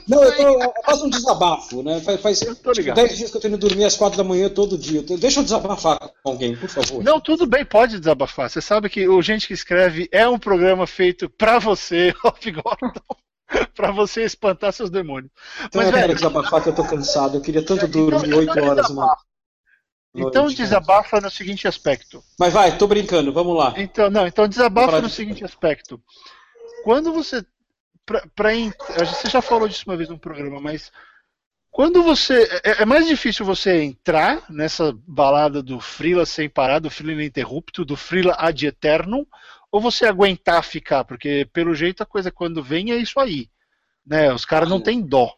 Não, eu, tô, eu faço um desabafo, né? Faz, faz tipo, 10 dias que eu tenho que dormir às 4 da manhã todo dia. Deixa eu desabafar com alguém, por favor. Não, tudo bem, pode desabafar. Você sabe que o Gente que Escreve é um programa feito pra você, Rob Gordon. pra você espantar seus demônios. Então Mas, eu velho, quero desabafar que eu tô cansado. Eu queria tanto dormir então, 8 então horas, mano. Então desabafa no seguinte aspecto. Mas vai, tô brincando, vamos lá. Então, não, então desabafa no seguinte aspecto. Quando você para você já falou disso uma vez no programa, mas quando você é, é, mais difícil você entrar nessa balada do Frila sem parar, do Frila ininterrupto, do Frila ad eternum, ou você aguentar ficar, porque pelo jeito a coisa quando vem é isso aí, né? Os caras não têm dó.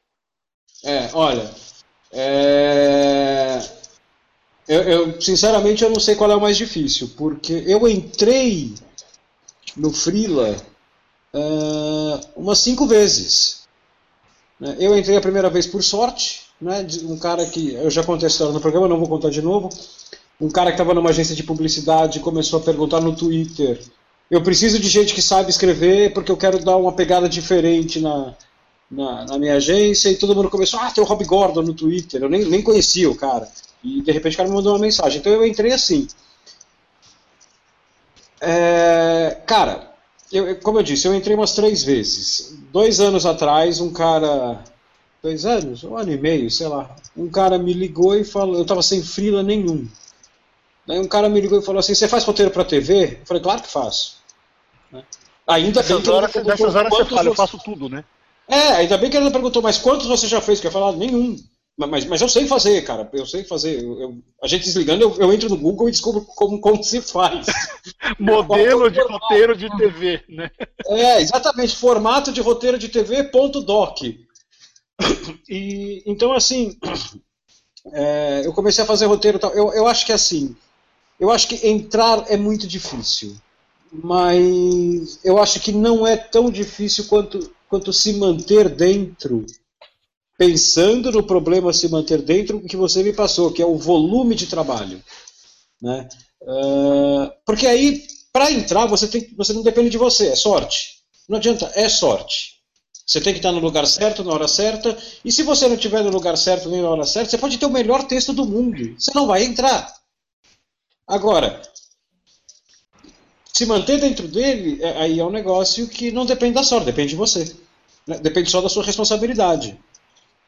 É, olha, é... Eu, eu, sinceramente eu não sei qual é o mais difícil, porque eu entrei no Frila uh, umas cinco vezes. Né? Eu entrei a primeira vez por sorte, né, um cara que eu já contei a história no programa, não vou contar de novo. Um cara que estava numa agência de publicidade começou a perguntar no Twitter: eu preciso de gente que sabe escrever porque eu quero dar uma pegada diferente na, na, na, minha agência e todo mundo começou, ah, tem o Rob Gordon no Twitter, eu nem, nem conhecia o cara. E de repente o cara me mandou uma mensagem. Então eu entrei assim. É, cara, eu, como eu disse, eu entrei umas três vezes. Dois anos atrás, um cara. Dois anos? Um ano e meio, sei lá. Um cara me ligou e falou. Eu tava sem frila nenhum. Daí um cara me ligou e falou assim: Você faz roteiro pra TV? Eu falei: Claro que faço. Né? Ainda bem que horas, nessas horas você fala, eu faço tudo, né? É, ainda bem que ele perguntou, mas quantos você já fez? Que eu falar, nenhum. Mas, mas eu sei fazer, cara. Eu sei fazer. Eu, eu, a gente desligando, eu, eu, entro no Google e descubro como, como se faz. Modelo de roteiro de TV, né? É, exatamente. Formato de roteiro de TV, ponto doc. E, então, assim, é, eu comecei a fazer roteiro tal. Eu, eu acho que assim, eu acho que entrar é muito difícil. Mas eu acho que não é tão difícil quanto, quanto se manter dentro pensando no problema se manter dentro que você me passou, que é o volume de trabalho. Né? Uh, porque aí, para entrar, você, tem, você não depende de você, é sorte. Não adianta, é sorte. Você tem que estar no lugar certo, na hora certa, e se você não estiver no lugar certo nem na hora certa, você pode ter o melhor texto do mundo. Você não vai entrar. Agora, se manter dentro dele, é, aí é um negócio que não depende da sorte, depende de você. Né? Depende só da sua responsabilidade.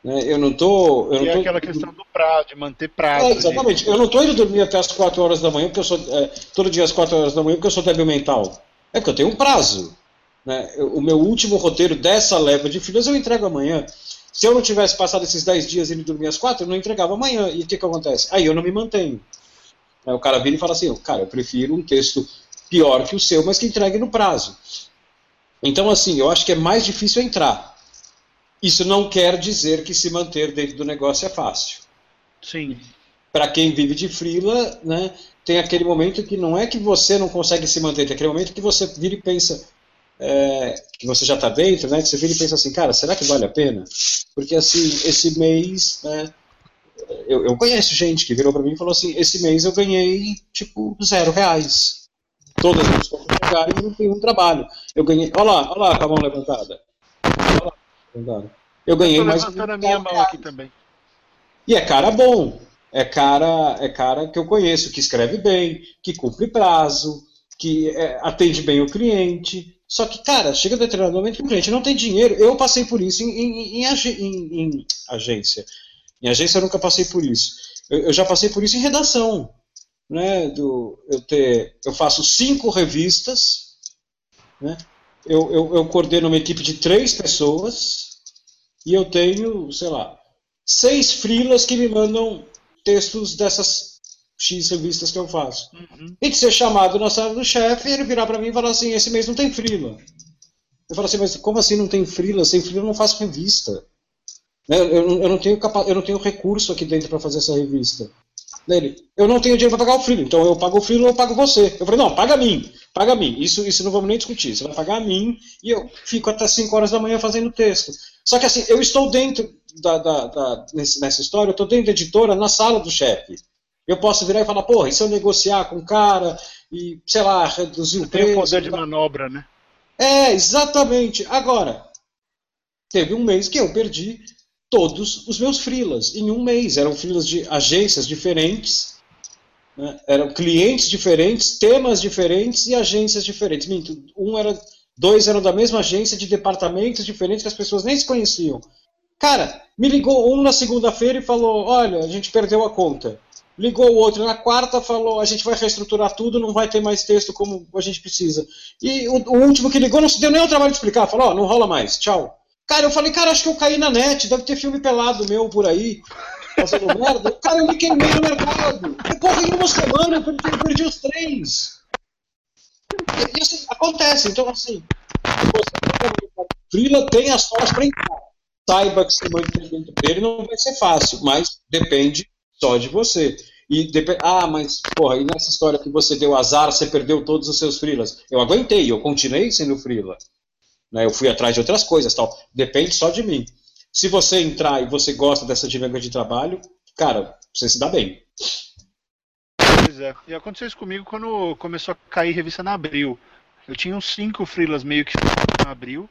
Né? Eu não tô. Eu e não é tô... aquela questão do prazo, de manter prazo. É, exatamente. Eu não estou indo dormir até as 4 horas da manhã, porque eu sou. É, todo dia às 4 horas da manhã, porque eu sou débil mental. É porque eu tenho um prazo. Né? O meu último roteiro dessa leva de filhas eu entrego amanhã. Se eu não tivesse passado esses 10 dias indo dormir às 4, eu não entregava amanhã. E o que, que acontece? Aí eu não me mantenho. Aí o cara vira e fala assim: cara, eu prefiro um texto pior que o seu, mas que entregue no prazo. Então, assim, eu acho que é mais difícil entrar. Isso não quer dizer que se manter dentro do negócio é fácil. Sim. Para quem vive de frila, né, tem aquele momento que não é que você não consegue se manter, tem aquele momento que você vira e pensa é, que você já está dentro, né, que você vira e pensa assim, cara, será que vale a pena? Porque assim, esse mês, né, eu, eu conheço gente que virou para mim e falou assim, esse mês eu ganhei tipo zero reais. Todas as pessoas e não tem um trabalho. Eu ganhei, olha lá, olha lá com a mão levantada. Eu ganhei eu mais. levantando a minha mão aqui também. E é cara bom. É cara, é cara que eu conheço, que escreve bem, que cumpre prazo, que é, atende bem o cliente. Só que, cara, chega determinado momento que o cliente não tem dinheiro. Eu passei por isso em, em, em, em agência. Em agência eu nunca passei por isso. Eu, eu, já passei por isso em redação. Né, do, eu, ter, eu faço cinco revistas, né, eu, eu, eu coordeno uma equipe de três pessoas e eu tenho, sei lá, seis frilas que me mandam textos dessas X revistas que eu faço. Uhum. E de ser chamado na sala do chefe e ele virar para mim e falar assim: esse mês não tem frila. Eu falo assim, mas como assim não tem frila? Sem frila eu não faço revista. Né, eu, eu, eu, não tenho capa eu não tenho recurso aqui dentro para fazer essa revista. Dele, eu não tenho dinheiro para pagar o frilo, então eu pago o frilo ou eu pago você. Eu falei, não, paga a mim, paga a mim. Isso, isso não vamos nem discutir. Você vai pagar a mim e eu fico até 5 horas da manhã fazendo texto. Só que assim, eu estou dentro da, da, da nesse, nessa história, eu estou dentro da editora na sala do chefe. Eu posso virar e falar, porra, e se eu negociar com o cara e, sei lá, reduzir o preço? Tem o poder de manobra, né? É, exatamente. Agora, teve um mês que eu perdi todos os meus freelas em um mês. Eram freelas de agências diferentes, né? eram clientes diferentes, temas diferentes e agências diferentes. Minto, um era, dois eram da mesma agência de departamentos diferentes que as pessoas nem se conheciam. Cara, me ligou um na segunda-feira e falou: Olha, a gente perdeu a conta. Ligou o outro na quarta, falou: A gente vai reestruturar tudo, não vai ter mais texto como a gente precisa. E o, o último que ligou não se deu nem o trabalho de explicar, falou: oh, Não rola mais, tchau. Cara, eu falei, cara, acho que eu caí na net, deve ter filme pelado meu por aí, fazendo merda. Cara, eu me queimei no mercado. E, porra, em uma semana eu perdi, os três. E, e, assim, acontece. Então, assim, Frila tem as formas para entrar. Saiba que se manter dentro dele não vai ser fácil, mas depende só de você. E ah, mas, porra, e nessa história que você deu azar, você perdeu todos os seus frilas. Eu aguentei, eu continuei sendo frila. Né? Eu fui atrás de outras coisas, tal. Depende só de mim. Se você entrar e você gosta dessa dinâmica de trabalho, cara, você se dá bem. Pois é. E aconteceu isso comigo quando começou a cair revista na Abril. Eu tinha uns cinco freelas meio que na Abril.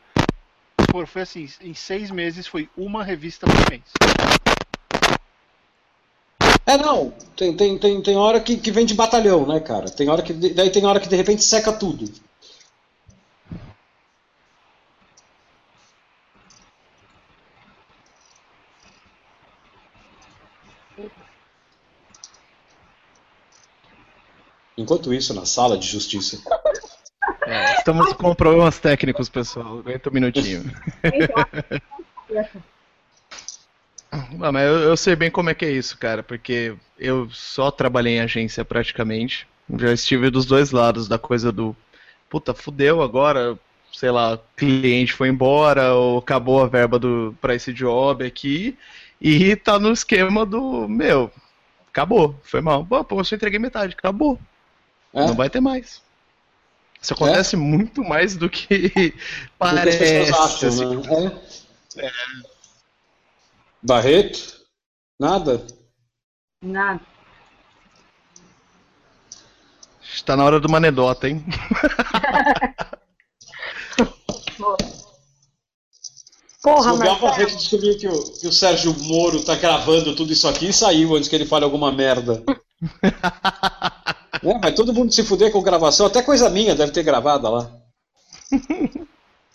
Foi assim, em seis meses foi uma revista por mês. É, não. Tem, tem, tem, tem hora que, que vem de batalhão, né, cara? Tem hora que. Daí tem hora que de repente seca tudo. Enquanto isso, na sala de justiça. É, estamos com problemas técnicos, pessoal. Aguenta um minutinho. Ah, mas eu, eu, sei bem como é que é isso, cara, porque eu só trabalhei em agência praticamente. Já estive dos dois lados da coisa do puta, fudeu agora, sei lá, cliente foi embora ou acabou a verba do para esse job aqui e tá no esquema do meu, acabou, foi mal. Pô, pô, eu só entreguei metade, acabou. É? Não vai ter mais. Isso acontece é? muito mais do que parece. Do que as acham, assim. né? é. Barreto? Nada? Nada. Está na hora de uma anedota, hein? Porra, mas... O Barreto descobriu que o, que o Sérgio Moro tá gravando tudo isso aqui e saiu antes que ele fale alguma merda. É, vai todo mundo se fuder com gravação, até coisa minha deve ter gravada lá.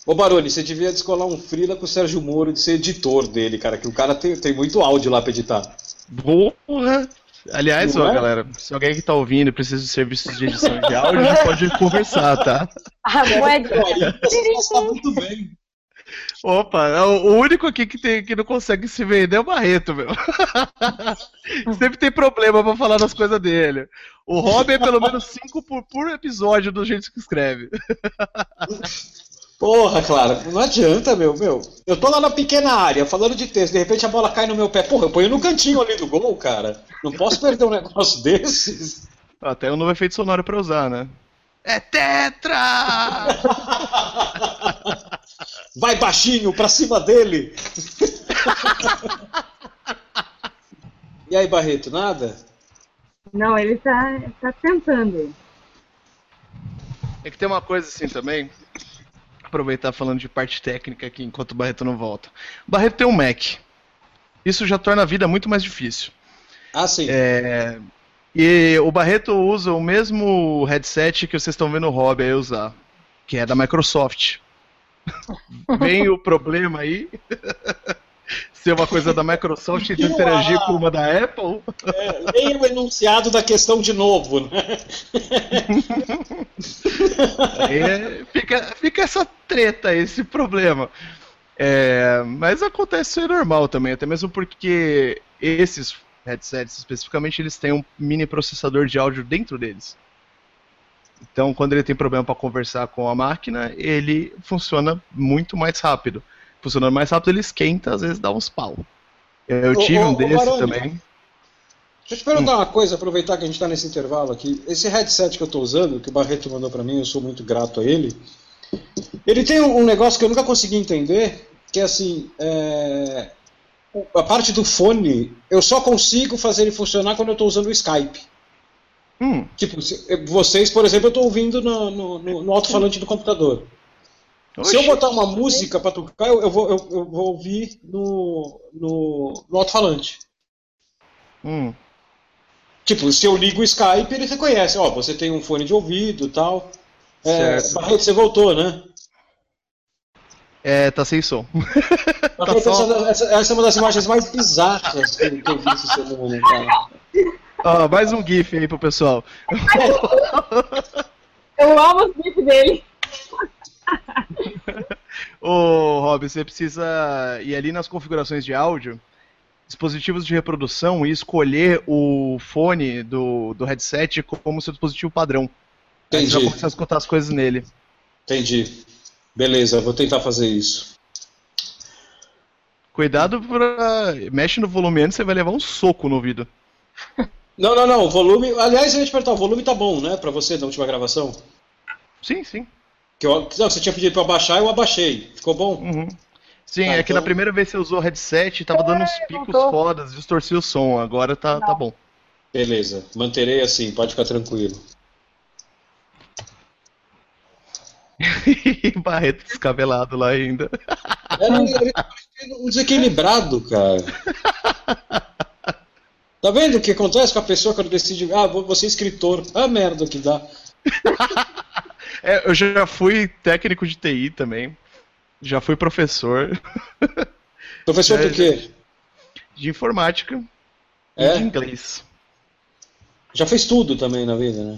Ô Baroni, você devia descolar um freela com o Sérgio Moro de ser editor dele, cara, que o cara tem, tem muito áudio lá pra editar. Porra! Aliás, ó, é? galera, se alguém que tá ouvindo e precisa de serviços de edição de áudio, pode conversar, tá? A moedinha. Tá muito bem. Opa, o o único aqui que, tem, que não consegue se vender é o Barreto, meu. Sempre tem problema pra falar das coisas dele. O Robin é pelo menos cinco por, por episódio do jeito que escreve. Porra, Clara, não adianta, meu, meu. Eu tô lá na pequena área, falando de texto, de repente a bola cai no meu pé. Porra, eu ponho no cantinho ali do gol, cara. Não posso perder um negócio desses. Até um novo efeito sonoro pra usar, né? É Tetra! Vai baixinho, pra cima dele. e aí, Barreto, nada? Não, ele tá, tá tentando. É que tem uma coisa assim também. Aproveitar falando de parte técnica aqui enquanto o Barreto não volta. O Barreto tem um Mac. Isso já torna a vida muito mais difícil. Ah, sim. É, E o Barreto usa o mesmo headset que vocês estão vendo o Rob aí usar, que é da Microsoft. Vem o problema aí. Ser uma coisa da Microsoft e interagir com uma da Apple. É, leia o enunciado da questão de novo, né? É- fica, fica essa treta, esse problema. É, mas acontece isso é normal também, até mesmo porque esses headsets especificamente eles têm um mini processador de áudio dentro deles. Então, quando ele tem problema para conversar com a máquina, ele funciona muito mais rápido. Funcionando mais rápido, ele esquenta, às vezes dá uns pau. Eu tive ô, um ô, desse Baroni. também. Deixa eu te perguntar uma coisa, aproveitar que a gente está nesse intervalo aqui. Esse headset que eu estou usando, que o Barreto mandou para mim, eu sou muito grato a ele. Ele tem um negócio que eu nunca consegui entender, que é assim, é, a parte do fone, eu só consigo fazer ele funcionar quando eu estou usando o Skype. Hum, Tipo, se- vocês, por exemplo, eu estou ouvindo no, no, no- alto-falante do computador. Se eu oxi. botar uma música para tocar, eu, eu vou, eu, eu vou ouvir no, no, no alto-falante. Hum. Tipo, se eu ligo o Skype, ele reconhece, ó, você tem um fone de ouvido e tal. É. Barreto, você voltou, né? É, tá sem som. Barreto, só- essa, essa- é uma das imagens mais bizarras que, eu vi essa semana, cara. Ó, mais um GIF aí pro pessoal. Eu amo os GIFs dele. Ô, Rob, você precisa ir ali nas configurações de áudio, dispositivos de reprodução e escolher o fone do, do headset como seu dispositivo padrão. Aí você vai Entendi, começar a escutar as coisas nele. entendi. Beleza, vou tentar fazer isso. Cuidado pra. Mexe no volume antes, você vai levar um soco no ouvido. Não, não, não, o volume. Aliás, eu ia te perguntar, o volume tá bom, né, pra você da última gravação? Sim, sim. Que eu, não, você tinha pedido pra eu abaixar, eu abaixei. Ficou bom? Uhum. Sim, Tá, é que na então- primeira vez que você usou o headset, tava dando uns picos voltou. fodas, distorcia o som. Agora tá, tá bom. Beleza, manterei assim, pode ficar tranquilo. Barreto descabelado lá ainda. Era um, ele tá parecendo um desequilibrado, cara. Tá vendo o que acontece com a pessoa quando decide, ah, vou vou ser escritor? Ah, merda que dá. É, eu já fui técnico de TI também. Já fui professor Professor É, do quê? de informática e É? de inglês. Já fez tudo também na vida, né?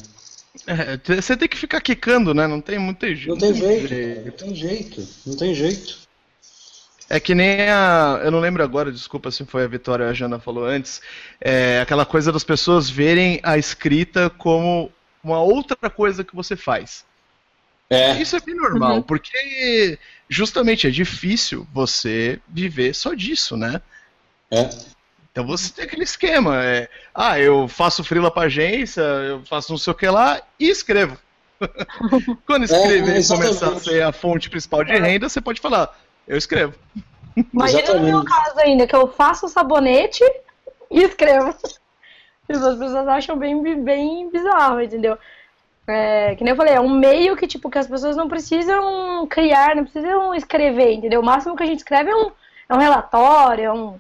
É, você tem que ficar quicando, né? Não tem muito jeito. Não tem jeito, não tem jeito, não tem jeito. É que nem a. Eu não lembro agora, desculpa se foi a Vitória ou a Jana falou antes. É aquela coisa das pessoas verem a escrita como uma outra coisa que você faz. É, Isso é bem normal, Uhum. porque justamente é difícil você viver só disso, né? é. Então você tem aquele esquema. É, ah, eu faço frila pra agência, eu faço não sei o que lá e escrevo. Quando escrever É, e exatamente. começar a ser a fonte principal de renda, você pode falar, eu escrevo. Imagina no meu Exatamente. caso ainda, que eu faço sabonete e escrevo. Tipo, As pessoas acham bem, bem bizarro, entendeu? É, que nem eu falei, é um meio que, tipo, que as pessoas não precisam criar, não precisam escrever, entendeu? O máximo que a gente escreve é um, é um relatório, é um,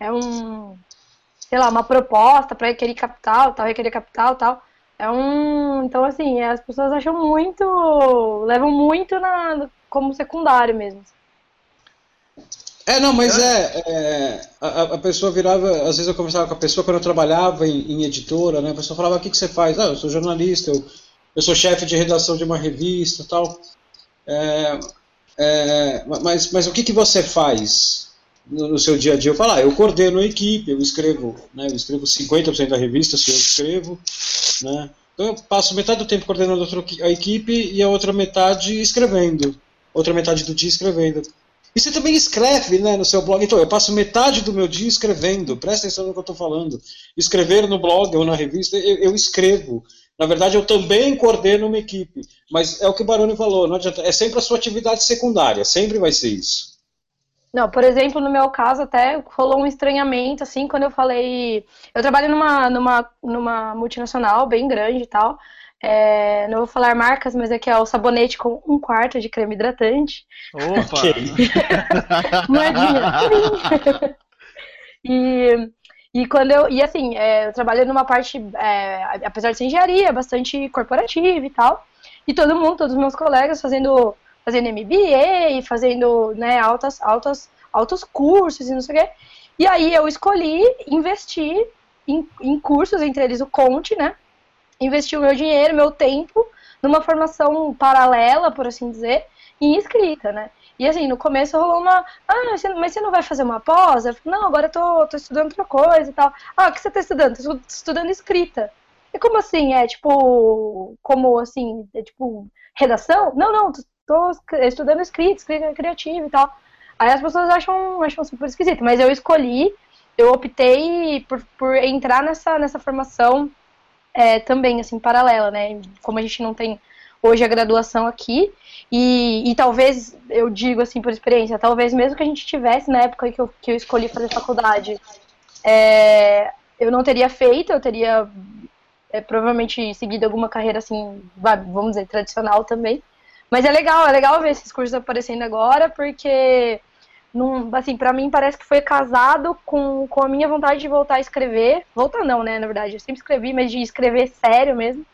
é um, sei lá, uma proposta para requerer capital, tal, requerer capital, tal. É um. Então, assim, as pessoas acham muito. levam muito na, como secundário mesmo. É, não, mas é. é a, a, pessoa virava. Às vezes eu conversava com a pessoa quando eu trabalhava em, em editora, né? A pessoa falava: o que, que você faz? Ah, eu sou jornalista, eu, eu sou chefe de redação de uma revista tal. É, é, mas, mas o que, que você faz no, seu dia a dia? Eu falo, ah, eu coordeno a equipe, eu escrevo, né? Eu escrevo 50% da revista, se eu escrevo, né? Então eu passo metade do tempo coordenando a equipe e a outra metade escrevendo. Outra metade do dia escrevendo. E você também escreve né, no seu blog. Então, eu passo metade do meu dia escrevendo. Presta atenção no que eu estou falando. Escrever no blog ou na revista, eu, eu, escrevo. Na verdade, eu também coordeno uma equipe. Mas é o que o Baroni falou, não adianta. É sempre a sua atividade secundária. Sempre vai ser isso. Não, por exemplo, no meu caso até rolou um estranhamento, assim, quando eu falei. Eu trabalho numa, numa, numa multinacional bem grande e tal. É, não vou falar marcas, mas aqui é o sabonete com um quarto de creme hidratante. Opa! Moedinha. e, e quando eu. E assim, é, eu trabalho numa parte, é, apesar de ser engenharia, bastante corporativa e tal. E todo mundo, todos os meus colegas fazendo, fazendo MBA, fazendo né, altas, altas, altos cursos e não sei o quê. E aí eu escolhi investir em, em cursos, entre eles o Conte, né? investir o meu dinheiro, meu tempo, numa formação paralela, por assim dizer, em escrita, né? E assim, no começo rolou uma. Ah, mas você não vai fazer uma pós? Eu falei, não, agora eu tô, tô estudando outra coisa e tal. Ah, o que você tá estudando? Tô estudando escrita. E como assim? É tipo. Como assim? É tipo. Redação? Não, não, tô estudando escrita, escrita criativa e tal. Aí as pessoas acham, acham super esquisito, mas eu escolhi, eu optei por, por entrar nessa, nessa formação é, também, assim, paralela, né? Como a gente não tem hoje a graduação aqui, e, e talvez, eu digo assim por experiência, talvez mesmo que a gente tivesse na época que eu, que eu escolhi fazer faculdade, é, eu não teria feito, eu teria é, provavelmente seguido alguma carreira assim, vamos dizer, tradicional também. Mas é legal, é legal ver esses cursos aparecendo agora, porque num, assim, para mim parece que foi casado com, com a minha vontade de voltar a escrever. Voltar não, né, na verdade. Eu sempre escrevi, mas de escrever sério mesmo.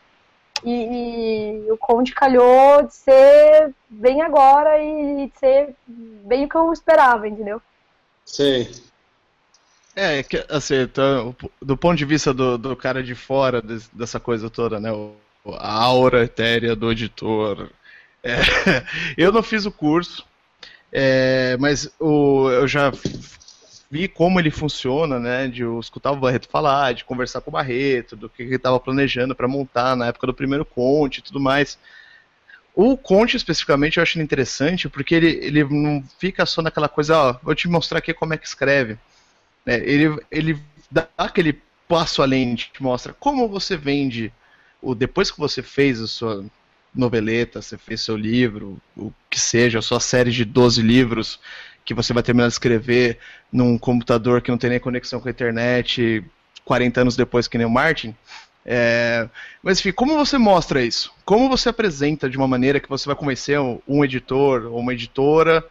E, e o Conde calhou de ser bem agora e de ser bem o que eu esperava, entendeu? Sei. É, assim, então, do ponto de vista do, do cara de fora dessa coisa toda, né? a aura etérea do editor. É, eu não fiz o curso, é, mas o, eu já vi como ele funciona, né? De escutar o Barreto falar, de conversar com o Barreto, do que ele estava planejando para montar na época do primeiro Conte e tudo mais. O Conte, especificamente, eu acho interessante porque ele, ele não fica só naquela coisa, ó, vou te mostrar aqui como é que escreve. É, ele, ele dá aquele passo além, te mostra como você vende o depois que você fez a sua noveleta, você fez seu livro, o que seja, a sua série de 12 livros que você vai terminar de escrever num computador que não tem nem conexão com a internet 40 anos depois que nem o Martin. É, mas enfim, como você mostra isso? Como você apresenta de uma maneira que você vai convencer um editor ou uma editora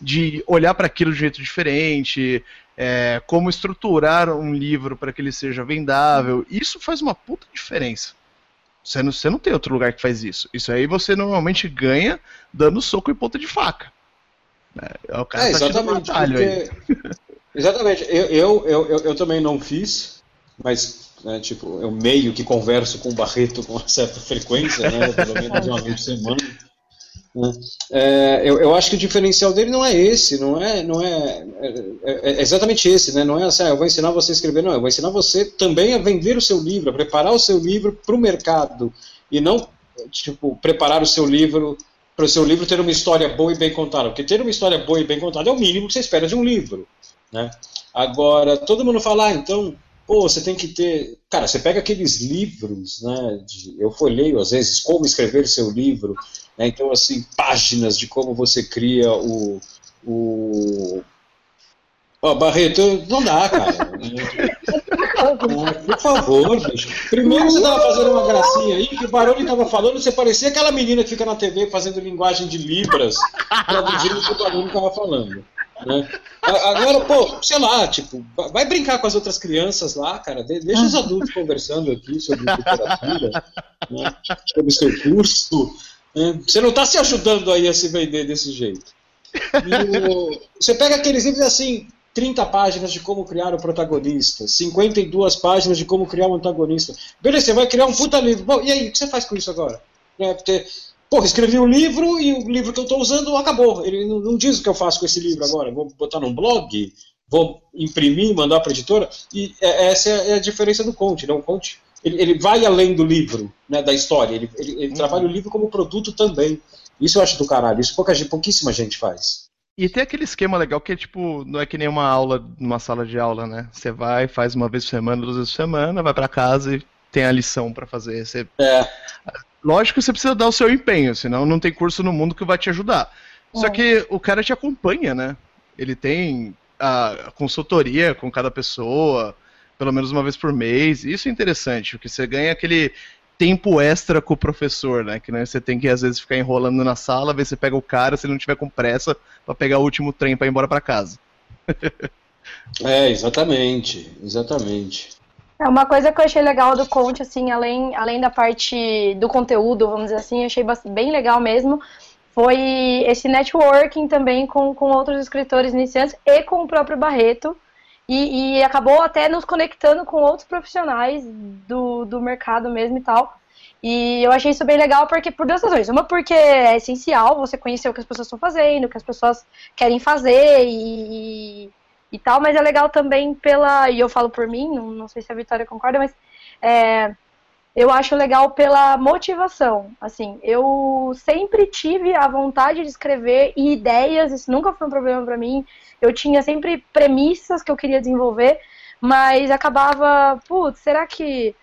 de olhar para aquilo de um jeito diferente? É, como estruturar um livro para que ele seja vendável? Isso faz uma puta diferença. Você não, você não tem outro lugar que faz isso. Isso aí você normalmente ganha dando soco e ponta de faca. É, o cara é, tá exatamente. Porque... exatamente. Eu, eu, eu, eu, também não fiz, mas né, tipo, eu meio que converso com o Barreto com uma certa frequência, né, pelo menos uma vez por semana. Né? É, eu, eu, acho que o diferencial dele não é esse, não é, não é, é, é, exatamente esse, né? Não é assim, ah, eu vou ensinar você a escrever, não, eu vou ensinar você também a vender o seu livro, a preparar o seu livro para o mercado e não tipo preparar o seu livro para o seu livro ter uma história boa e bem contada, porque ter uma história boa e bem contada é o mínimo que você espera de um livro, né? Agora todo mundo fala, ah, então pô, você tem que ter. Cara, você pega aqueles livros, né? De, eu folheio às vezes como escrever seu livro, né, então, assim, páginas de como você cria o. o... Oh, Barreto, não dá, cara. Por favor, gente. Primeiro você estava fazendo uma gracinha aí, que o Baroni estava falando, você parecia aquela menina que fica na TV fazendo linguagem de Libras, traduzindo o que o Baroni estava falando. Né? Agora, pô, sei lá, tipo, vai brincar com as outras crianças lá, cara. Deixa os adultos conversando aqui sobre literatura, né? sobre seu curso. Né? Você não está se ajudando aí a se vender desse jeito. O, você pega aqueles livros assim, 30 páginas de como criar o protagonista, 52 páginas de como criar o antagonista. Beleza, você vai criar um puta livro. Bom, e aí, o que você faz com isso agora? É, porque Porra, escrevi um livro e o livro que eu estou usando acabou. Ele não, não, diz o que eu faço com esse livro agora. Vou botar num blog, vou imprimir, mandar para a editora. E é, essa é a diferença do Conte. Né? O Conte ele, ele vai além do livro, né, da história. Ele, ele, ele uhum. trabalha o livro como produto também. Isso eu acho do caralho. Isso pouca, pouquíssima gente faz. E tem aquele esquema legal que é tipo, não é que nem uma aula numa sala de aula, né? Você vai, faz uma vez por semana, duas vezes por semana, vai para casa e tem a lição para fazer. Você... É. Lógico que você precisa dar o seu empenho, senão não tem curso no mundo que vai te ajudar. É. Só que o cara te acompanha, né? Ele tem a consultoria com cada pessoa, pelo menos uma vez por mês. Isso é interessante, porque você ganha aquele tempo extra com o professor, né? Que né, você tem que às vezes ficar enrolando na sala, ver se pega o cara, se ele não tiver com pressa, para pegar o último trem para ir embora para casa. é, exatamente, exatamente. É uma coisa que eu achei legal do Conte, assim, além, além da parte do conteúdo, vamos dizer assim, achei bem legal mesmo, foi esse networking também com, com outros escritores iniciantes e com o próprio Barreto. E, e acabou até nos conectando com outros profissionais do, do mercado mesmo e tal. E eu achei isso bem legal porque por duas razões. Uma porque é essencial você conhecer o que as pessoas estão fazendo, o que as pessoas querem fazer e, e tal, mas é legal também pela, e eu falo por mim, não, não sei se a Vitória concorda, mas é, eu acho legal pela motivação. Assim, eu sempre tive a vontade de escrever e ideias, isso nunca foi um problema para mim. Eu tinha sempre premissas que eu queria desenvolver, mas acabava, putz, será que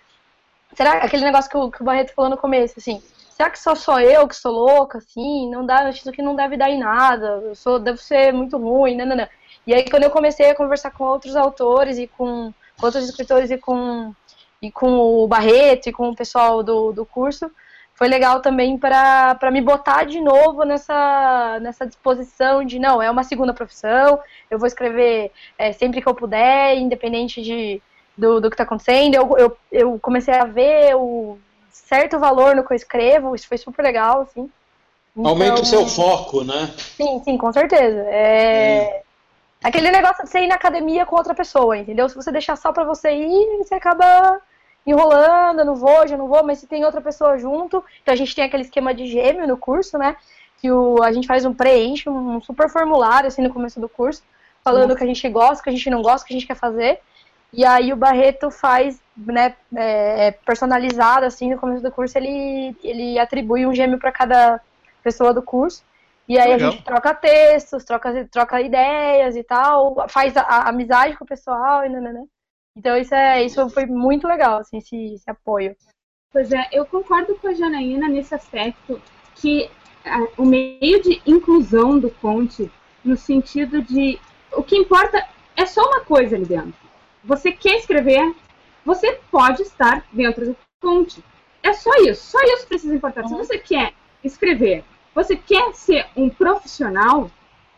será aquele negócio que o, que o Barreto falou no começo, assim, será que só sou eu que sou louca, assim, não dá, isso aqui não deve dar em nada, eu sou, devo ser muito ruim, não, não, não. E aí quando eu comecei a conversar com outros autores e com, outros escritores e com, e com o Barreto e com o pessoal do, do curso, foi legal também para me botar de novo nessa, nessa disposição de, não, é uma segunda profissão, eu vou escrever é, sempre que eu puder, independente de, do, do que está acontecendo. Eu, eu, eu comecei a ver o certo valor no que eu escrevo, isso foi super legal, assim. Então, Aumenta o seu foco, né? Sim, sim, com certeza. É, Aquele negócio de você ir na academia com outra pessoa, entendeu? Se você deixar só pra você ir, você acaba enrolando, eu não vou, já não vou, mas se tem outra pessoa junto, então a gente tem aquele esquema de gêmeo no curso, né? Que o, a gente faz um preenche, um super formulário assim no começo do curso, falando o que a gente gosta, o que a gente não gosta, o que a gente quer fazer. E aí o Barreto faz, né, é, personalizado assim no começo do curso, ele, ele atribui um gêmeo para cada pessoa do curso. E aí Legal. a gente troca textos, troca, troca ideias e tal, faz a, a amizade com o pessoal e né? Então isso é isso foi muito legal, assim, esse, esse, apoio. Pois é, eu concordo com a Janaína nesse aspecto que a, o meio de inclusão do Conte, no sentido de o que importa é só uma coisa ali dentro. Você quer escrever, você pode estar dentro do Conte. É só isso, só isso precisa importar. Se você quer escrever você quer ser um profissional?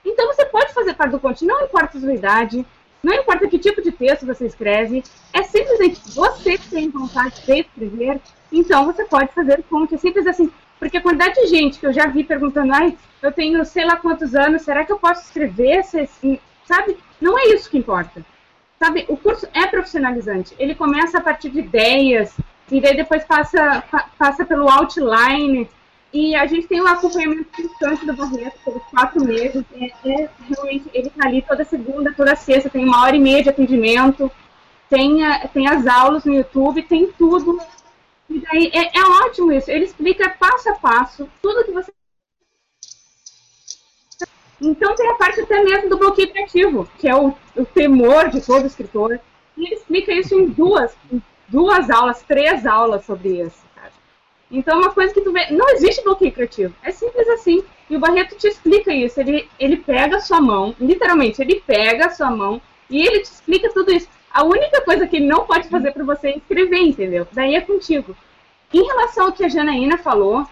Então você pode fazer parte do conte, não importa a sua idade, não importa que tipo de texto você escreve, é simplesmente você que tem vontade de escrever, então você pode fazer conte. É simples assim, porque a quantidade de gente que eu já vi perguntando, ai, eu tenho sei lá quantos anos, será que eu posso escrever? Sabe? Não é isso que importa. Sabe, o curso é profissionalizante. Ele começa a partir de ideias, e daí depois passa, passa pelo outline, e a gente tem um acompanhamento constante do Barreto pelos quatro meses. É, é, realmente, ele está ali toda segunda, toda sexta, tem uma hora e meia de atendimento, tem, a, tem as aulas no YouTube, tem tudo. E daí é, é ótimo isso. Ele explica passo a passo tudo que você. Então tem a parte até mesmo do bloqueio criativo, que é o, o temor de todo escritor. E ele explica isso em duas, em duas aulas, três aulas sobre isso. Então, é uma coisa que tu vê, não existe bloqueio criativo. É simples assim. E o Barreto te explica isso. Ele, ele pega a sua mão, literalmente, ele pega a sua mão e ele te explica tudo isso. A única coisa que ele não pode fazer para você é escrever, entendeu? Daí é contigo. Em relação ao que a Janaína falou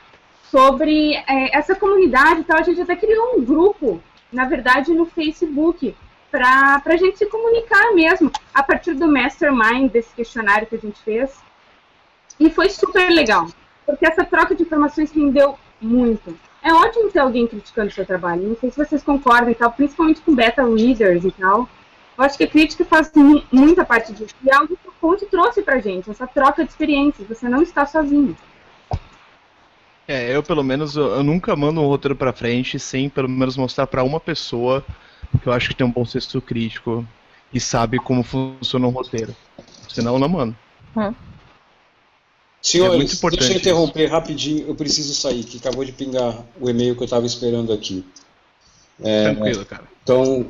sobre é, essa comunidade e tal, a gente até criou um grupo na verdade, no Facebook, para a gente se comunicar mesmo, a partir do mastermind desse questionário que a gente fez. E foi super legal, porque essa troca de informações rendeu muito. É ótimo ter alguém criticando o seu trabalho, não sei se vocês concordam e tal, principalmente com beta readers e tal. Eu acho que a crítica faz muita parte disso. E é algo que o Conte trouxe pra gente, essa troca de experiências. Você não está sozinho. É, eu pelo menos, eu, eu nunca mando um roteiro pra frente sem pelo menos mostrar para uma pessoa que eu acho que tem um bom senso crítico e sabe como funciona um roteiro. Senão eu não mando. Hum. Senhores, é deixa eu interromper isso. rapidinho, eu preciso sair, que acabou de pingar o e-mail que eu estava esperando aqui. É, Tranquilo, cara. Então,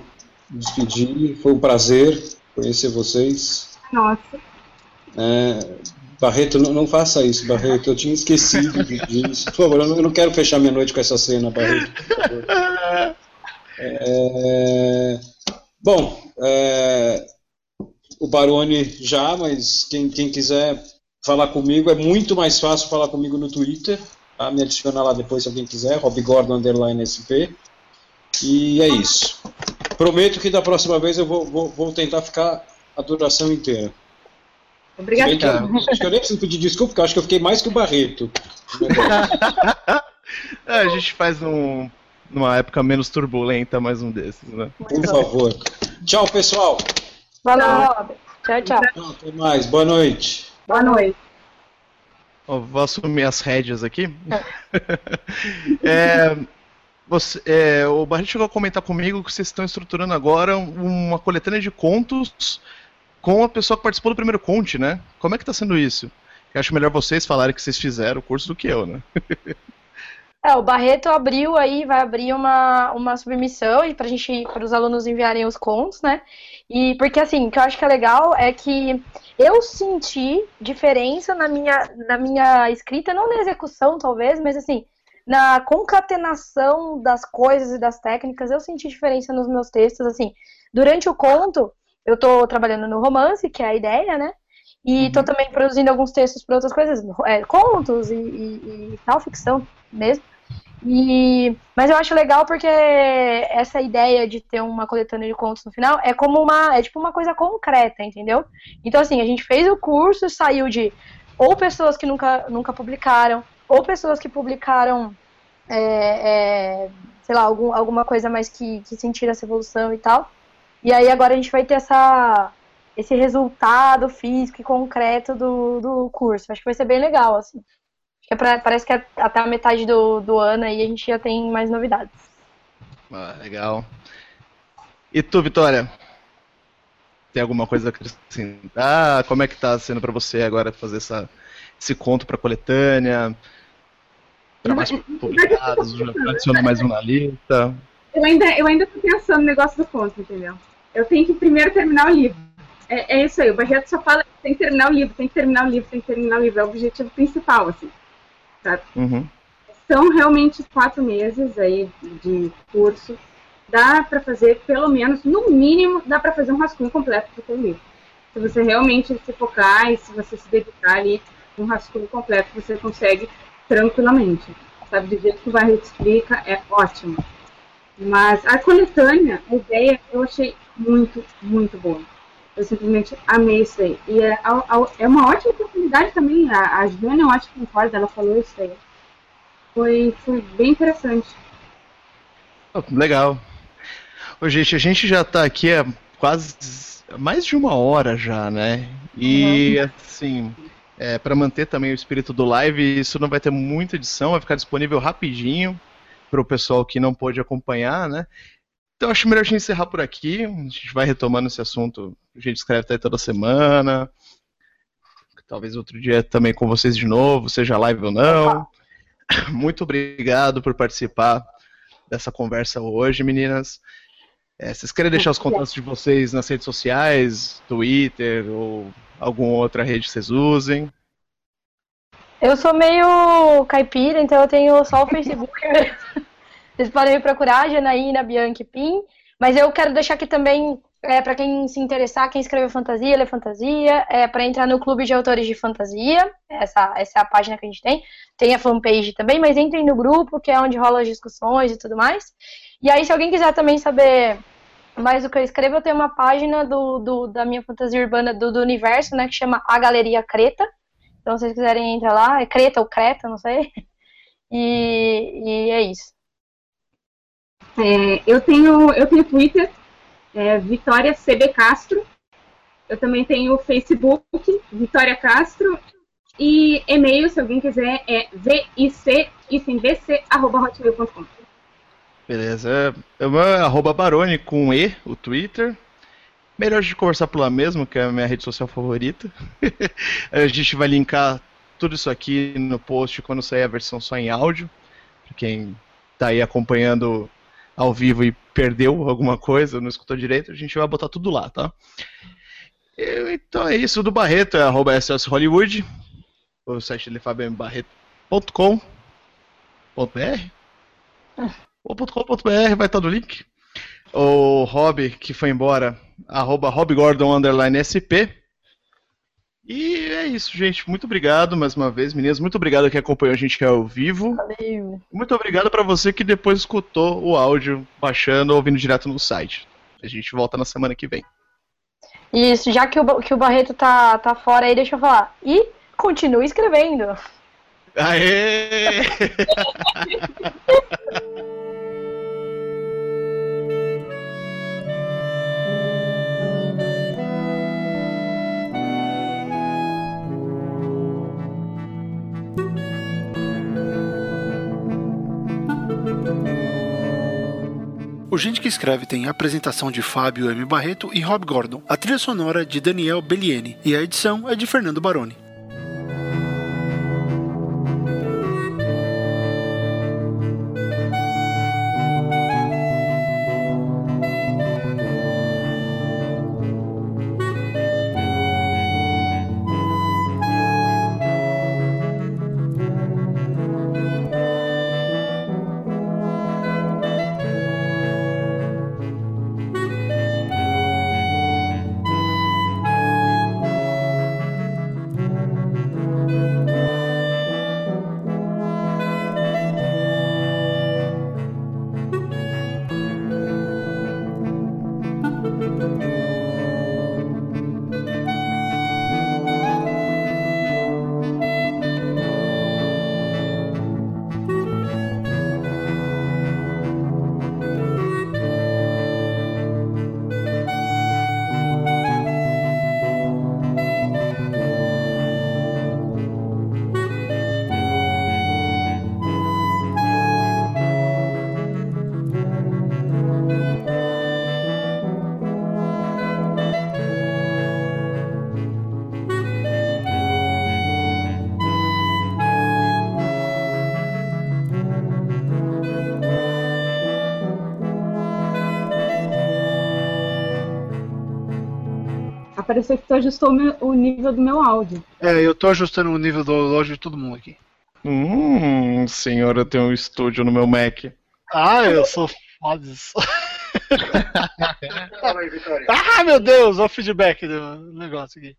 despedir, foi um prazer conhecer vocês. Nossa. É, Barreto, não, não, faça isso, Barreto. Eu tinha esquecido disso. Por favor, eu não, eu não quero fechar minha noite com essa cena, Barreto. É, bom, é, o Barone já, mas quem, quem quiser falar comigo é muito mais fácil falar comigo no Twitter. Tá? Me adiciona lá depois se alguém quiser, Rob Gordon underline SP. E é isso. Prometo que da próxima vez eu vou, vou, vou tentar ficar a duração inteira. Obrigada. Acho que eu nem preciso pedir desculpa, porque eu acho que eu fiquei mais que o Barreto. é, a gente faz um. numa época menos turbulenta, mais um desses, né? Por favor. Tchau, pessoal. Noite. Tchau, tchau. tchau. Até mais. Boa noite. Boa noite. vou assumir as rédeas aqui. é, você, é, o Barreto chegou a comentar comigo que vocês estão estruturando agora uma coletânea de contos com a pessoa que participou do primeiro Conte, né? Como é que tá sendo isso? Eu acho melhor vocês falarem que vocês fizeram o curso do que eu, né? É, o Barreto abriu aí, vai abrir uma, uma submissão para gente, para os alunos enviarem os contos, né? E porque assim, o que eu acho que é legal é que eu senti diferença na minha, na minha escrita, não na execução talvez, mas assim, na concatenação das coisas e das técnicas, eu senti diferença nos meus textos, assim, durante o conto, eu tô trabalhando no romance, que é a ideia, né? E uhum. tô também produzindo alguns textos para outras coisas, é, contos e, e, e, tal, ficção mesmo. E, mas eu acho legal porque essa ideia de ter uma coletânea de contos no final é como uma, é tipo uma coisa concreta, entendeu? Então assim, a gente fez o curso, saiu de ou pessoas que nunca, nunca publicaram, ou pessoas que publicaram, é, é, sei lá, algum, alguma coisa mais que, que sentiram essa evolução e tal. E aí agora a gente vai ter essa, esse resultado físico e concreto do, do curso. Acho que vai ser bem legal, assim. É pra, parece que é até a metade do, do ano aí a gente já tem mais novidades. Ah, legal. E tu, Vitória? Tem alguma coisa a acrescentar? Como é que tá sendo para você agora fazer essa, esse conto para coletânea? Trabalhos publicados, adicionar mais um na lista? Eu ainda, eu ainda tô pensando no negócio do conto, entendeu? eu tenho que primeiro terminar o livro. É, é isso aí, o Barreto só fala tem que terminar o livro, tem que terminar o livro, tem que terminar o livro. É o objetivo principal, assim. Sabe? Uhum. São realmente quatro meses aí de curso. Dá para fazer, pelo menos, no mínimo, dá para fazer um rascunho completo do teu livro. Se você realmente se focar e se você se dedicar ali, um rascunho completo você consegue tranquilamente. Sabe, do jeito que o Barreto explica, é ótimo. Mas a coletânea, a ideia, eu achei muito, muito boa. Eu simplesmente amei isso aí. E é, é uma ótima oportunidade também. A, a eu acho que concorda, ela falou isso aí. Foi, foi bem interessante. Oh, legal. Ô, gente, a gente já está aqui há quase mais de uma hora já, né? E uhum. assim, é, para manter também o espírito do live, isso não vai ter muita edição, vai ficar disponível rapidinho para o pessoal que não pôde acompanhar, né? Então acho melhor a gente encerrar por aqui. A gente vai retomando esse assunto. A gente escreve até toda semana. Talvez outro dia também com vocês de novo, seja live ou não. Muito obrigado por participar dessa conversa hoje, meninas. É, vocês querem deixar os contatos de vocês nas redes sociais, Twitter ou alguma outra rede que vocês usem? Eu sou meio caipira, então eu tenho só o Facebook mesmo. Vocês podem me procurar, Janaína Bianchi Pim. Mas eu quero deixar aqui também, é, para quem se interessar, quem escreveu fantasia, lê fantasia, é, para entrar no Clube de Autores de Fantasia. Essa, essa é a página que a gente tem. Tem a fanpage também, mas entrem no grupo, que é onde rolam as discussões e tudo mais. E aí, se alguém quiser também saber mais do que eu escrevo, eu tenho uma página do, do da minha fantasia urbana do, do, universo, né, que chama A Galeria Creta. Então, se vocês quiserem entrar lá, é Creta ou Creta, não sei. E, e é isso. É, eu tenho eu tenho Twitter, é, Vitória CB Castro. Eu também tenho Facebook, Vitória Castro. E e-mail, se alguém quiser, é vic.bc.hotmail.com. Beleza. É o é arroba Barone com E, o Twitter. Melhor de conversar por lá mesmo, que é a minha rede social favorita. a gente vai linkar tudo isso aqui no post quando sair a versão só em áudio. Pra quem tá aí acompanhando ao vivo e perdeu alguma coisa, não escutou direito, a gente vai botar tudo lá, tá? Então é isso, do Barreto é arroba Hollywood, o site dele é fabianbarreto.com.br ou .com.br vai estar no link. O Rob, que foi embora, arroba robgordon, underline SP. E é isso, gente. Muito obrigado mais uma vez, meninas. Muito obrigado que acompanhou a gente ao vivo. Valeu. Muito obrigado para você que depois escutou o áudio baixando ou ouvindo direto no site. A gente volta na semana que vem. Isso, já que o, que o Barreto tá, tá fora aí, deixa eu falar. E continue escrevendo. Aê! O Gente que Escreve tem a apresentação de Fábio M. Barreto e Rob Gordon, a trilha sonora de Daniel Bellieni e a edição é de Fernando Baroni. Parecer que tu ajustou o nível do meu áudio. É, eu tô ajustando o nível do áudio de todo mundo aqui. Hum, senhora, eu tenho um estúdio no meu Mac. Ah, eu sou foda ah, meu Deus, olha o feedback do negócio aqui.